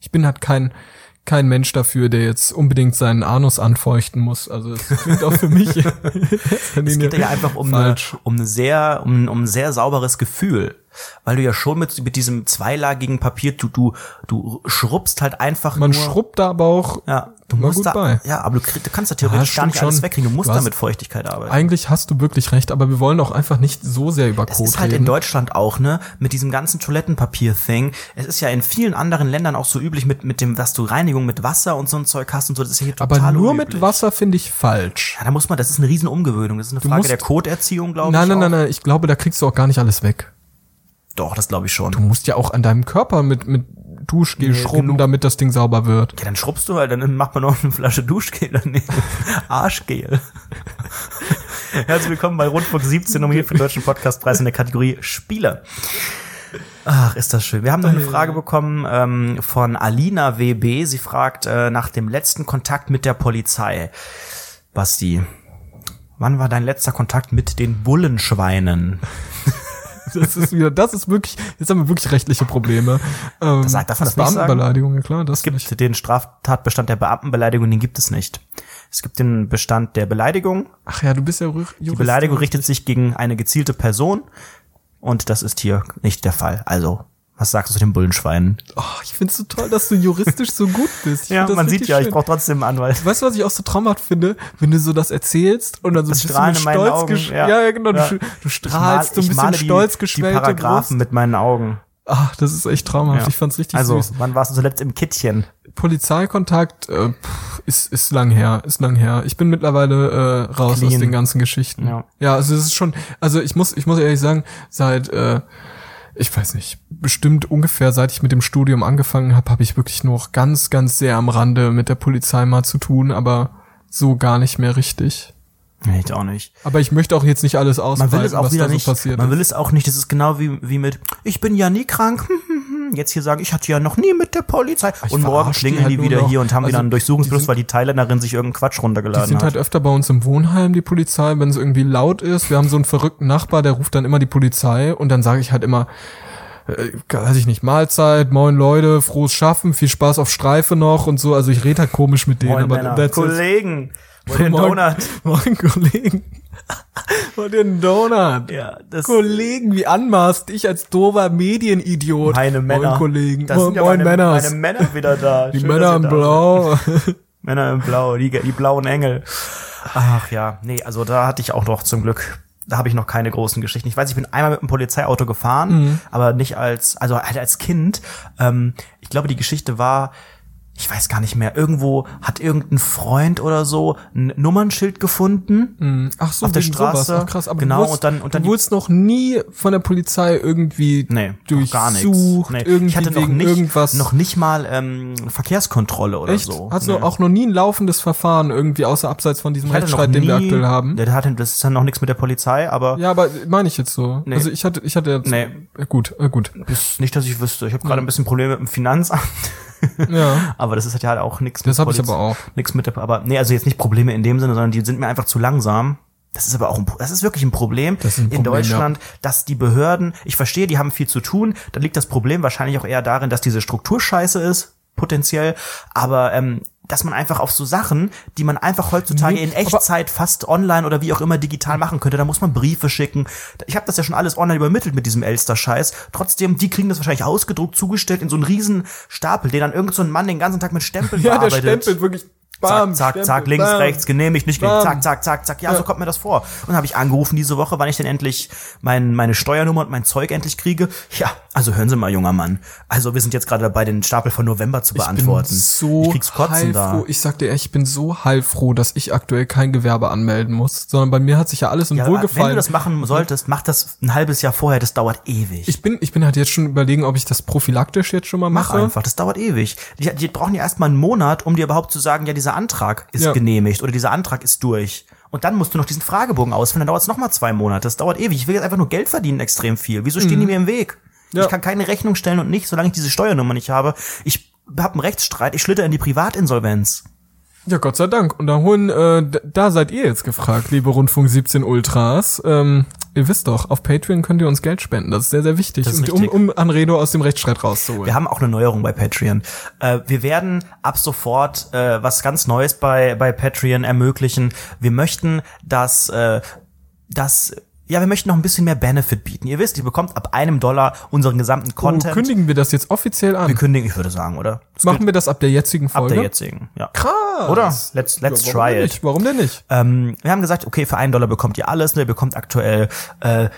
Ich bin halt kein, kein Mensch dafür, der jetzt unbedingt seinen Anus anfeuchten muss. Also es klingt auch für mich. (laughs) Es geht ja einfach um, eine, um eine sehr, um, um ein sehr sauberes Gefühl. Weil du ja schon mit, mit diesem zweilagigen Papier, du, du, du schrubbst halt einfach Man nur. schrubbt da aber auch ja, du musst da, bei. ja, aber du, krieg, du kannst da theoretisch Ja, gar nicht stimmt alles schon. wegkriegen. Du musst Du da hast- mit Feuchtigkeit arbeiten. Eigentlich hast du wirklich recht, aber wir wollen auch einfach nicht so sehr über Das Code ist halt reden. in Deutschland auch, ne? Mit diesem ganzen Toilettenpapier-Thing. Es ist ja in vielen anderen Ländern auch so üblich mit, mit dem, dass du Reinigung mit Wasser und so ein Zeug hast und so. Das ist ja hier total aber nur unüblich. mit Wasser finde ich falsch. Ja, da muss man, das ist eine riesen Umgewöhnung. Das ist eine Frage musst- der Coderziehung, glaube ich. Nein, nein, nein, nein, ich glaube, da kriegst du auch gar nicht alles weg. Doch, das glaube ich schon. Du musst ja auch an deinem Körper mit, mit Duschgel Nee, schrubben, genug. damit das Ding sauber wird. Ja, dann schrubbst du halt, dann macht man noch eine Flasche Duschgel daneben. (laughs) Arschgel. Herzlich willkommen bei Rundfunk 17, nominiert für den Deutschen Podcastpreis in der Kategorie Spiele. Ach, ist das schön. Wir haben noch eine Frage bekommen ähm, von Alina WB. Sie fragt äh, nach dem letzten Kontakt mit der Polizei. Basti, wann war dein letzter Kontakt mit den Bullenschweinen? Das ist wieder, das ist wirklich, jetzt haben wir wirklich rechtliche Probleme. Ähm, Das sagt- darf man das nicht sagen? Beamtenbeleidigung, ja klar, das Es gibt den Straftatbestand der Beamtenbeleidigung, den gibt es nicht. Es gibt den Bestand der Beleidigung. Ach ja, du bist ja Jurist. Die Beleidigung richtet sich gegen eine gezielte Person und das ist hier nicht der Fall. Also, was sagst du zu den Bullenschweinen? Oh, ich find's so toll, dass du juristisch so gut bist. Ich find das richtig schön. brauche trotzdem einen Anwalt. Weißt du, was ich auch so traumhaft finde? Wenn du so das erzählst und dann so Das ein bisschen Stolz Augen, ja. ja. ja, genau, Ja. Du, du strahlst so ein bisschen die, stolz die geschwellte Paragraphen Brust. mit meinen Augen. Ach, das ist echt traumhaft. Ja. Ich fand's richtig also, süß. wann warst du zuletzt im Kittchen? Polizeikontakt äh, ist ist lang her, ist lang her. Ich bin mittlerweile äh, raus Clean. aus den ganzen Geschichten. Ja. ja, also es ist schon, also ich muss ich muss ehrlich sagen, seit äh, ich weiß nicht, bestimmt ungefähr seit ich mit dem Studium angefangen habe, habe ich wirklich nur noch ganz ganz sehr am Rande mit der Polizei mal zu tun, aber so gar nicht mehr richtig. Nee, ich auch nicht. Aber ich möchte auch jetzt nicht alles Man ausweiten, will es auch was wieder da so nicht. passiert man will es auch nicht. Das ist genau wie, wie mit, ich bin ja nie krank. Jetzt hier sagen, ich hatte ja noch nie mit der Polizei. und morgen verarsch die klingeln halt die wieder noch. hier und haben Also, wieder einen Durchsuchungsbeschluss, die sind- weil die Thailänderin sich irgendeinen Quatsch Die runtergeladen sind hat. halt öfter bei uns im Wohnheim, die Polizei, wenn es irgendwie laut ist. Wir haben so einen verrückten Nachbar, der ruft dann immer die Polizei und dann sage ich halt immer, äh, weiß ich nicht, Mahlzeit, moin Leute, frohes Schaffen, viel Spaß auf Streife noch und so. Also ich rede halt komisch mit denen, Moin, aber. Kollegen. Moin, Donut? moin Kollegen. (laughs) Ihr einen Donut? Ja, das Kollegen, wie anmaßt ich als dober Medienidiot. meine Männer. Moin Kollegen. Das moin, sind ja meine, Männers. meine Männer wieder da. die Schön, Männer im Blau. Männer im Blau, die, die blauen Engel. Ach ja, nee, also da hatte ich auch noch zum Glück, da habe ich noch keine großen Geschichten. Ich weiß, ich bin einmal mit einem Polizeiauto gefahren, Mhm. aber nicht als, also halt als Kind. Ähm, ich glaube, die Geschichte war, ich weiß gar nicht mehr, irgendwo hat irgendein Freund oder so ein Nummernschild gefunden. Ach so, Auf der Straße. Sowas. Ach, krass, aber Genau, du wurdest, und dann- und dann du wurdest noch nie von der Polizei irgendwie Nee, durchsucht, gar nichts. Nee. irgendwie Ich hatte noch nicht, irgendwas. noch nicht mal ähm, Verkehrskontrolle oder Echt? so. Hast Nee. du auch noch nie ein laufendes Verfahren irgendwie außer abseits von diesem Rechtsstreit, den wir aktuell haben? Der hatte, das ist dann noch nichts mit der Polizei, aber Ja, aber meine ich jetzt so. Nee. Also ich hatte, ich hatte jetzt, Nee. äh, gut, äh, gut. ist nicht, dass ich wüsste. Ich habe gerade ein bisschen Probleme mit dem Finanzamt, Ja, (laughs) aber das ist halt ja auch nichts das habe ich aber auch. Nichts mit der, aber nee, also jetzt nicht Probleme in dem Sinne, sondern die sind mir einfach zu langsam. Das ist aber auch ein, das ist wirklich ein Problem, Das ist ein in Problem, Deutschland, dass die Behörden, ich verstehe, die haben viel zu tun. Da liegt das Problem wahrscheinlich auch eher darin, dass diese Struktur scheiße ist, potenziell. Aber ähm, dass man einfach auf so Sachen, die man einfach heutzutage in Echtzeit fast online oder wie auch immer digital machen könnte, da muss man Briefe schicken. Ich habe das ja schon alles online übermittelt mit diesem Elster-Scheiß. Trotzdem, die kriegen das wahrscheinlich ausgedruckt, zugestellt in so einen riesen Stapel, den dann irgend so ein Mann den ganzen Tag mit Stempeln Ja, der bearbeitet. Stempel wirklich. Bam, zack, zack, zack, links, bam. rechts, genehmigt, nicht genehmigt, zack, zack, zack, zack. Ja, so kommt mir das vor. Und habe ich angerufen diese Woche, wann ich denn endlich mein, meine Steuernummer und mein Zeug endlich kriege. Ja, also hören Sie mal, junger Mann. Also wir sind jetzt gerade dabei, den Stapel von November zu beantworten. bin so ich krieg's kotzen da. heilfroh. Ich sag dir echt, ich bin so heilfroh, dass ich aktuell kein Gewerbe anmelden muss, sondern bei mir hat sich ja alles in Ja, wenn Wohlgefallen. du das machen solltest, mach das ein halbes Jahr vorher, das dauert ewig. ich bin, ich bin halt jetzt schon überlegen, ob ich das prophylaktisch jetzt schon mal Mach mache. einfach, das dauert ewig. Die, die brauchen ja erstmal einen Monat, um dir überhaupt zu sagen, ja, dieser Antrag ist Ja. genehmigt oder dieser Antrag ist durch. Und dann musst du noch diesen Fragebogen ausfüllen, dann dauert es nochmal zwei Monate. Das dauert ewig. Ich will jetzt einfach nur Geld verdienen, extrem viel. Wieso stehen die mir im Weg? Mhm. Ja. Ich kann keine Rechnung stellen und nicht, solange ich diese Steuernummer nicht habe. Ich habe einen Rechtsstreit, ich schlitter in die Privatinsolvenz. Ja, Gott sei Dank. Und da holen, äh, da seid ihr jetzt gefragt, liebe Rundfunk 17 Ultras. Ähm, ihr wisst doch, auf Patreon könnt ihr uns Geld spenden. Das ist sehr, sehr wichtig. Und um, um Anredo aus dem Rechtsstreit rauszuholen. Wir haben auch eine Neuerung bei Patreon. Äh, wir werden ab sofort äh, was ganz Neues bei, bei Patreon ermöglichen. Wir möchten, dass, äh, dass ja, wir möchten noch ein bisschen mehr Benefit bieten. Ihr wisst, ihr bekommt ab einem Dollar unseren gesamten Oh, Content. kündigen wir das jetzt offiziell an? wir kündigen, ich würde sagen, oder? Das Machen wir das ab der jetzigen ab Folge? der jetzigen, ja. Krass. Oder? Let's, let's Ja, try it. Nicht? Warum denn nicht? Ähm, wir haben gesagt, okay, für einen Dollar bekommt ihr alles. Ne? Ihr bekommt aktuell, äh,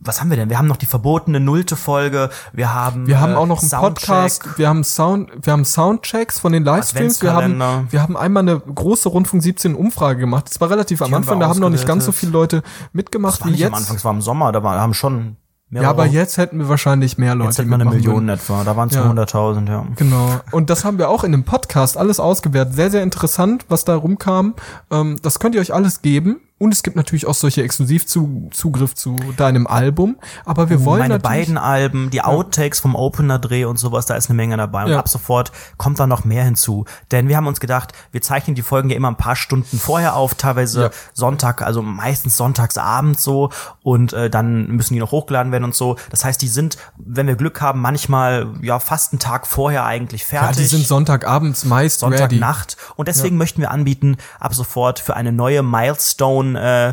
was haben wir denn? Wir haben noch die verbotene nullte Folge. Wir haben Wir haben äh, auch noch einen Soundcheck. Podcast, wir haben Sound, wir haben Soundchecks von den Livestreams, wir haben, wir haben einmal eine große Rundfunk 17 Umfrage gemacht. Das war relativ am haben Anfang, da haben noch nicht ganz so viele Leute mitgemacht Das war nicht jetzt. am Anfang, es war im Sommer, da war, haben schon ja, aber jetzt hätten wir wahrscheinlich mehr Leute. jetzt hätten wir eine Million würden. etwa, da waren es Ja. 100.000, ja. Genau. Und das haben wir auch in dem Podcast alles ausgewertet. Sehr, sehr interessant, was da rumkam. Ähm, das könnt ihr euch alles geben. Und es gibt natürlich auch solche Exklusivzugriff zu deinem Album. Aber wir wollen Meine natürlich, beiden Alben, die Outtakes vom Opener-Dreh und sowas, da ist eine Menge dabei. Und Ja. ab sofort kommt da noch mehr hinzu. Denn wir haben uns gedacht, wir zeichnen die Folgen ja immer ein paar Stunden vorher auf, teilweise Ja. Sonntag, also meistens sonntagsabends so. Und äh, dann müssen die noch hochgeladen werden und so. Das heißt, die sind, wenn wir Glück haben, manchmal ja fast einen Tag vorher eigentlich ja, fertig. die sind Sonntagabends meist ready. Sonntagnacht. Und deswegen möchten wir anbieten, ab sofort für eine neue Milestone äh,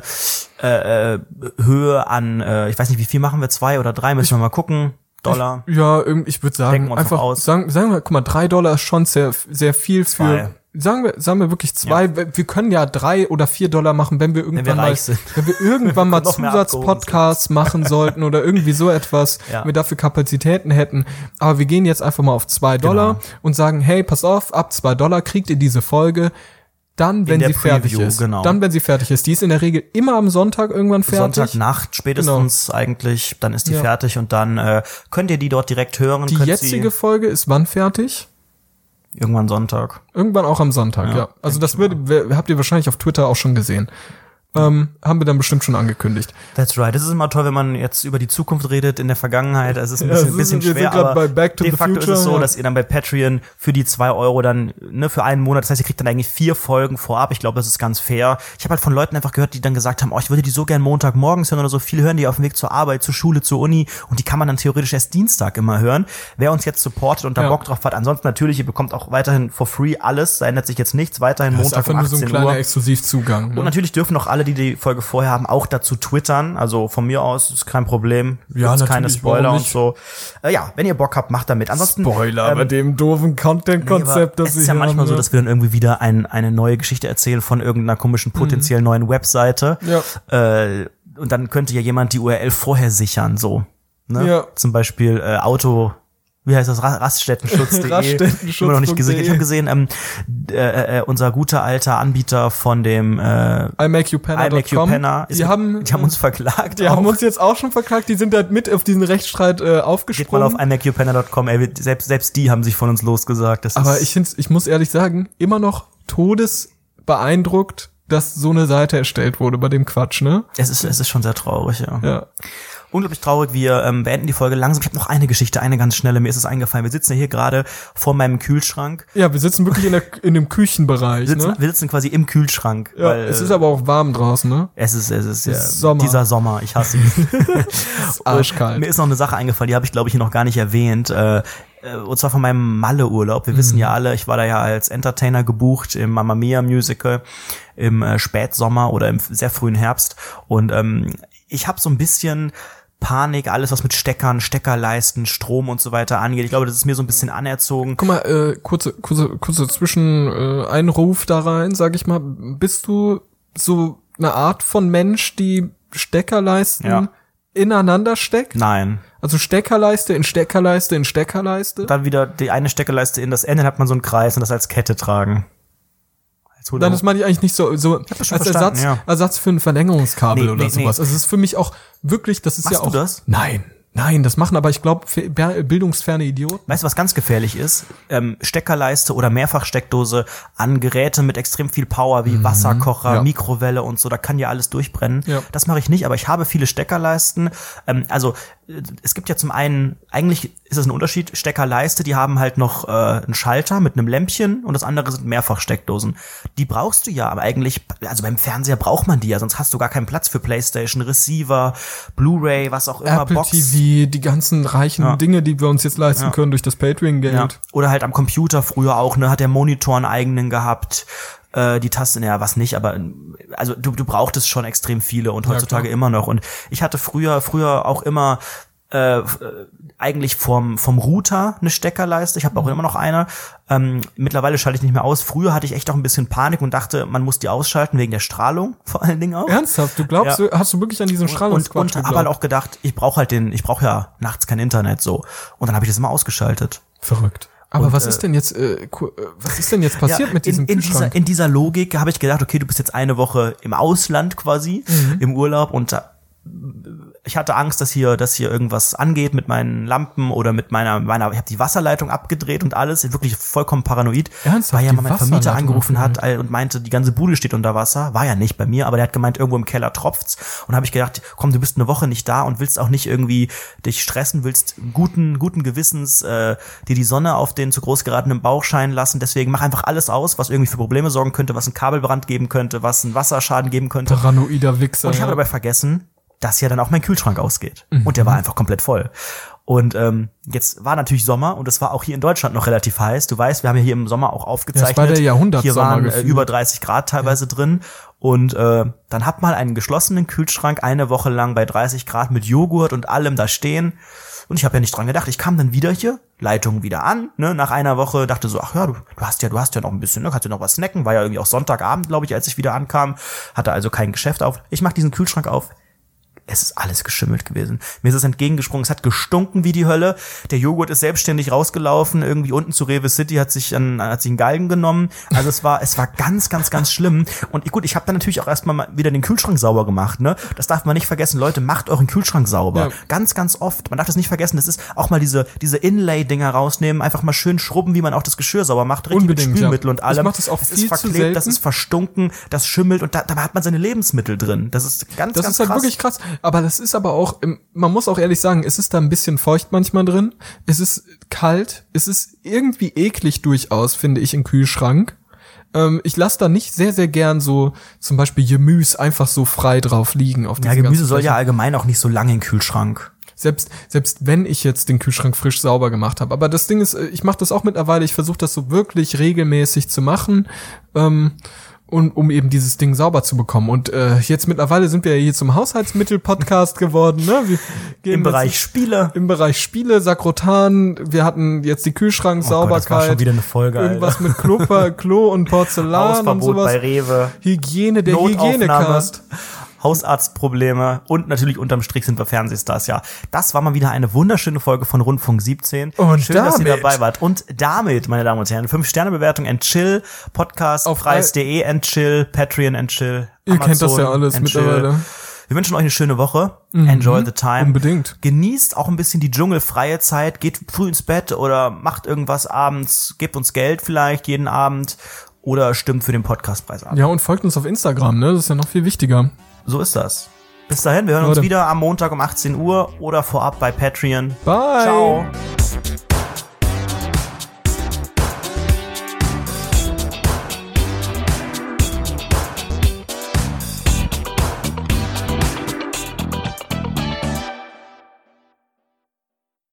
äh, äh, Höhe an, äh, ich weiß nicht, wie viel machen wir, zwei oder drei, müssen wir mal gucken. Dollar. Ja, irgend- ich würde sagen, wir einfach aus. sagen, sagen wir, guck mal, drei Dollar ist schon sehr, sehr viel für. Zwei. Sagen wir, sagen wir wirklich zwei. Wir können ja drei oder vier Dollar machen, wenn wir irgendwann wir mal, sind. wenn wir irgendwann (laughs) mal mehr abgehoben Zusatzpodcasts machen (laughs) sollten oder irgendwie so etwas, Ja. wir dafür Kapazitäten hätten. Aber wir gehen jetzt einfach mal auf zwei Dollar Genau. und sagen, hey, pass auf, ab zwei Dollar kriegt ihr diese Folge. Dann, wenn sie fertig Preview, ist. genau. Dann, wenn sie fertig ist. Die ist in der Regel immer am Sonntag irgendwann fertig. Sonntagnacht spätestens eigentlich, dann ist die Ja. fertig und dann äh, könnt ihr die dort direkt hören. Die jetzige Folge ist wann fertig? irgendwann Sonntag. Irgendwann auch am Sonntag, ja. Ja, Also das wird, wer- habt ihr wahrscheinlich auf Twitter auch schon gesehen. Ähm, haben wir dann bestimmt schon angekündigt. That's right. Es ist immer toll, wenn man jetzt über die Zukunft redet in der Vergangenheit. Es ist ein Ja, bisschen, ist- bisschen sind schwer, aber bei Back to de facto Future, ist es so, ja. dass ihr dann bei Patreon für die zwei Euro dann ne, für einen Monat, das heißt, ihr kriegt dann eigentlich vier Folgen vorab. Ich glaube, das ist ganz fair. Ich habe halt von Leuten einfach gehört, die dann gesagt haben, oh, ich würde die so gern Montagmorgens hören oder so. Viele hören die auf dem Weg zur Arbeit, zur Schule, zur Uni und die kann man dann theoretisch erst Dienstag immer hören. Wer uns jetzt supportet und da Ja. Bock drauf hat, ansonsten natürlich, ihr bekommt auch weiterhin for free alles, da ändert sich jetzt nichts, weiterhin Das ist Montag einfach um nur so 18 ein kleiner Uhr. Exklusivzugang. Und Ne? natürlich dürfen auch alle, die die Folge vorher haben, auch dazu twittern. Also von mir aus ist kein Problem. Ja, Gibt's keine Spoiler und so. Äh, ja, wenn ihr Bock habt, macht damit. Ansonsten Spoiler ähm, bei dem doofen nee, Content-Konzept, aber das es wir ist ja manchmal haben, so, ja. dass wir dann irgendwie wieder ein, eine neue Geschichte erzählen von irgendeiner komischen potenziell neuen Webseite. Mhm. Ja. Äh, und dann könnte ja jemand die URL vorher sichern, so. Ne? Ja. Zum Beispiel äh, Auto. Wie heißt das? Ra- Raststättenschutz.de. (laughs) Raststättenschutz.de. Immer noch nicht gesehen. Ich habe gesehen, ähm, äh, äh, unser guter alter Anbieter von dem äh, iMakeYouPenner.com. iMakeYouPenner. Die haben, die haben uns verklagt. die auch. haben uns jetzt auch schon verklagt. Die sind da mit auf diesen Rechtsstreit äh, Geht mal aufgesprungen. auf iMakeYouPenner.com, ey, selbst, selbst die haben sich von uns losgesagt. Das Aber ich find's, ich muss ehrlich sagen, immer noch todesbeeindruckt, dass so eine Seite erstellt wurde bei dem Quatsch, ne? es ist, es ist schon sehr traurig, ja. Ja. Unglaublich traurig. Wir ähm, beenden die Folge langsam. Ich habe noch eine Geschichte, eine ganz schnelle. Mir ist es eingefallen. Wir sitzen ja hier gerade vor meinem Kühlschrank. Ja, wir sitzen wirklich in, der, in dem Küchenbereich, Wir sitzen, ne? wir sitzen quasi im Kühlschrank. Ja, weil, es ist aber auch warm draußen, ne? es ist, es ist, ja, ist Sommer. dieser Sommer. Ich hasse ihn. (laughs) arschkalt. Mir ist noch eine Sache eingefallen, die habe ich, glaube ich, hier noch gar nicht erwähnt. Äh, äh, und zwar von meinem Malle-Urlaub. Wir wissen Mhm. ja alle, ich war da ja als Entertainer gebucht im Mamma Mia Musical im äh, Spätsommer oder im sehr frühen Herbst. Und ähm, ich habe so ein bisschen Panik, alles was mit Steckern, Steckerleisten, Strom und so weiter angeht. Ich glaube, das ist mir so ein bisschen anerzogen. Guck mal, äh, kurze, kurze, kurze Zwischen äh, da rein, sag ich mal. Bist du so eine Art von Mensch, die Steckerleisten Ja. ineinander steckt? Nein. Also Steckerleiste in Steckerleiste in Steckerleiste? Dann wieder die eine Steckerleiste in das Ende, dann hat man so einen Kreis und das als Kette tragen. Hula Dann ist meine ich eigentlich nicht so, so als Ersatz, ja. Ersatz für ein Verlängerungskabel Nee, oder nee, sowas. nee. Also es ist für mich auch wirklich, das ist Machst ja du auch. das? Nein, nein, das machen aber ich glaube bildungsferne Idioten. Weißt du, was ganz gefährlich ist? Ähm, Steckerleiste oder Mehrfachsteckdose an Geräte mit extrem viel Power wie Wasserkocher, Mhm. Ja. Mikrowelle und so, da kann ja alles durchbrennen. Ja. Das mache ich nicht, aber ich habe viele Steckerleisten. Ähm, also äh, es gibt ja zum einen, eigentlich ist es ein Unterschied, Steckerleiste, die haben halt noch äh, einen Schalter mit einem Lämpchen und das andere sind Mehrfachsteckdosen. Die brauchst du ja, aber eigentlich, also beim Fernseher braucht man die ja, sonst hast du gar keinen Platz für Playstation, Receiver, Blu-ray, was auch immer, Apple Box. TV, die ganzen reichen Ja. Dinge, die wir uns jetzt leisten Ja. können durch das Patreon-Geld. Ja. Oder halt am Computer früher auch, ne, hat der Monitor einen eigenen gehabt, äh, die Tasten, ja, was nicht, aber also du, du brauchtest schon extrem viele und heutzutage immer noch. Und ich hatte früher, früher auch immer äh, äh, eigentlich vom, vom Router eine Steckerleiste. Ich habe auch Mhm. immer noch eine. Ähm, mittlerweile schalte ich nicht mehr aus. Früher hatte ich echt auch ein bisschen Panik und dachte, man muss die ausschalten wegen der Strahlung (laughs) vor allen Dingen auch. Ernsthaft? Du glaubst, Ja. du, hast du wirklich an diesen Und, Strahlungsquatsch und habe halt auch gedacht, ich brauche halt den, ich brauche ja nachts kein Internet so. Und dann habe ich das immer ausgeschaltet. Verrückt. Aber Und, was äh, ist denn jetzt, äh, äh, was ist denn jetzt (laughs) passiert Ja, mit diesem in, in Kühlschrank? dieser, in dieser Logik habe ich gedacht, okay, du bist jetzt eine Woche im Ausland quasi, Mhm. im Urlaub und da ich hatte Angst, dass hier, dass hier irgendwas angeht mit meinen Lampen oder mit meiner, meiner, ich habe die Wasserleitung abgedreht und alles, wirklich vollkommen paranoid. Ernsthaft? Weil ja mal mein Vermieter angerufen hat und meinte, die ganze Bude steht unter Wasser. War ja nicht bei mir, aber der hat gemeint, irgendwo im Keller tropft's. Und habe ich gedacht, komm, du bist eine Woche nicht da und willst auch nicht irgendwie dich stressen, willst guten, guten Gewissens äh, dir die Sonne auf den zu groß geratenen Bauch scheinen lassen. Deswegen mach einfach alles aus, was irgendwie für Probleme sorgen könnte, was einen Kabelbrand geben könnte, was einen Wasserschaden geben könnte. Paranoider Wichser. Und ich habe dabei vergessen, dass ja dann auch mein Kühlschrank ausgeht. Mhm. Und der war einfach komplett voll. Und ähm, jetzt war natürlich Sommer und es war auch hier in Deutschland noch relativ heiß. Du weißt, wir haben ja hier im Sommer auch aufgezeichnet. war der Jahrhundertsommer Hier waren äh, über 30 Grad teilweise drin. Und äh, dann hat mal einen geschlossenen Kühlschrank eine Woche lang bei 30 Grad mit Joghurt und allem da stehen. Und ich habe ja nicht dran gedacht. Ich kam dann wieder hier, Leitung wieder an, ne, nach einer Woche, dachte so, ach ja, du, du hast ja, du hast ja noch ein bisschen, ne, kannst ja noch was snacken, war ja irgendwie auch Sonntagabend, glaube ich, als ich wieder ankam, hatte also kein Geschäft auf. Ich mach diesen Kühlschrank auf, es ist alles geschimmelt gewesen. Mir ist es entgegengesprungen, es hat gestunken wie die Hölle. Der Joghurt ist selbstständig rausgelaufen, irgendwie unten zu Rewe City hat sich an, hat sich einen Galgen genommen. Also es war, es war ganz, ganz, ganz schlimm. Und gut, ich habe dann natürlich auch erstmal mal wieder den Kühlschrank sauber gemacht, ne? Das darf man nicht vergessen. Leute, macht euren Kühlschrank sauber. Ja. Ganz, ganz oft. Man darf das nicht vergessen. Das ist auch mal diese, diese Inlay-Dinger rausnehmen, einfach mal schön schrubben, wie man auch das Geschirr sauber macht. Richtig Unbedingt, mit Spülmittel ja. und Ich allem. mach das auch das viel ist zu verklebt, das selten. ist verstunken, das schimmelt und da, dabei hat man seine Lebensmittel drin. Das ist ganz, Das ganz ist halt krass. wirklich krass. Aber das ist aber auch, man muss auch ehrlich sagen, es ist da ein bisschen feucht manchmal drin. Es ist kalt. Es ist irgendwie eklig durchaus, finde ich, im Kühlschrank. Ähm, ich lasse da nicht sehr, sehr gern so zum Beispiel Gemüse einfach so frei drauf liegen. Auf Ja, Gemüse soll ja allgemein auch nicht so lange im Kühlschrank. Selbst, selbst wenn ich jetzt den Kühlschrank frisch sauber gemacht habe. Aber das Ding ist, äh, ich mache das auch mittlerweile, ich versuche das so wirklich regelmäßig zu machen. Ähm, und um eben dieses Ding sauber zu bekommen. Und äh, jetzt mittlerweile sind wir ja hier zum Haushaltsmittel-Podcast (laughs) geworden. Ne? Wir gehen Im jetzt- Bereich Spiele. im Bereich Spiele, Sakrotan, wir hatten jetzt die Oh Gott, das war Kühlschranksauberkeit, schon wieder eine Folge, irgendwas mit Klo, Klo und Porzellan (laughs) und Hausverbot sowas. bei Rewe. Hygiene, der Notaufnahme, Hygienecast. Hausarztprobleme und natürlich unterm Strich sind wir Fernsehstars, ja. Das war mal wieder eine wunderschöne Folge von Rundfunk 17. Und Schön, dass ihr damit- dabei wart. Und damit, meine Damen und Herren, 5-Sterne-Bewertung and chill, Podcast Auf preis.de and chill, Patreon and chill, Ihr kennt das ja Amazon alles chill. mittlerweile. Mhm. Wir wünschen euch eine schöne Woche. Enjoy the time. Unbedingt. Genießt auch ein bisschen die dschungelfreie Zeit. Geht früh ins Bett oder macht irgendwas abends. Gebt uns Geld vielleicht jeden Abend. Oder stimmt für den Podcastpreis ab. Ja, und folgt uns auf Instagram, ne? Das ist ja noch viel wichtiger. So ist das. Bis dahin, wir hören uns Leute. wieder am Montag um 18 Uhr oder vorab bei Patreon. Bye. Ciao.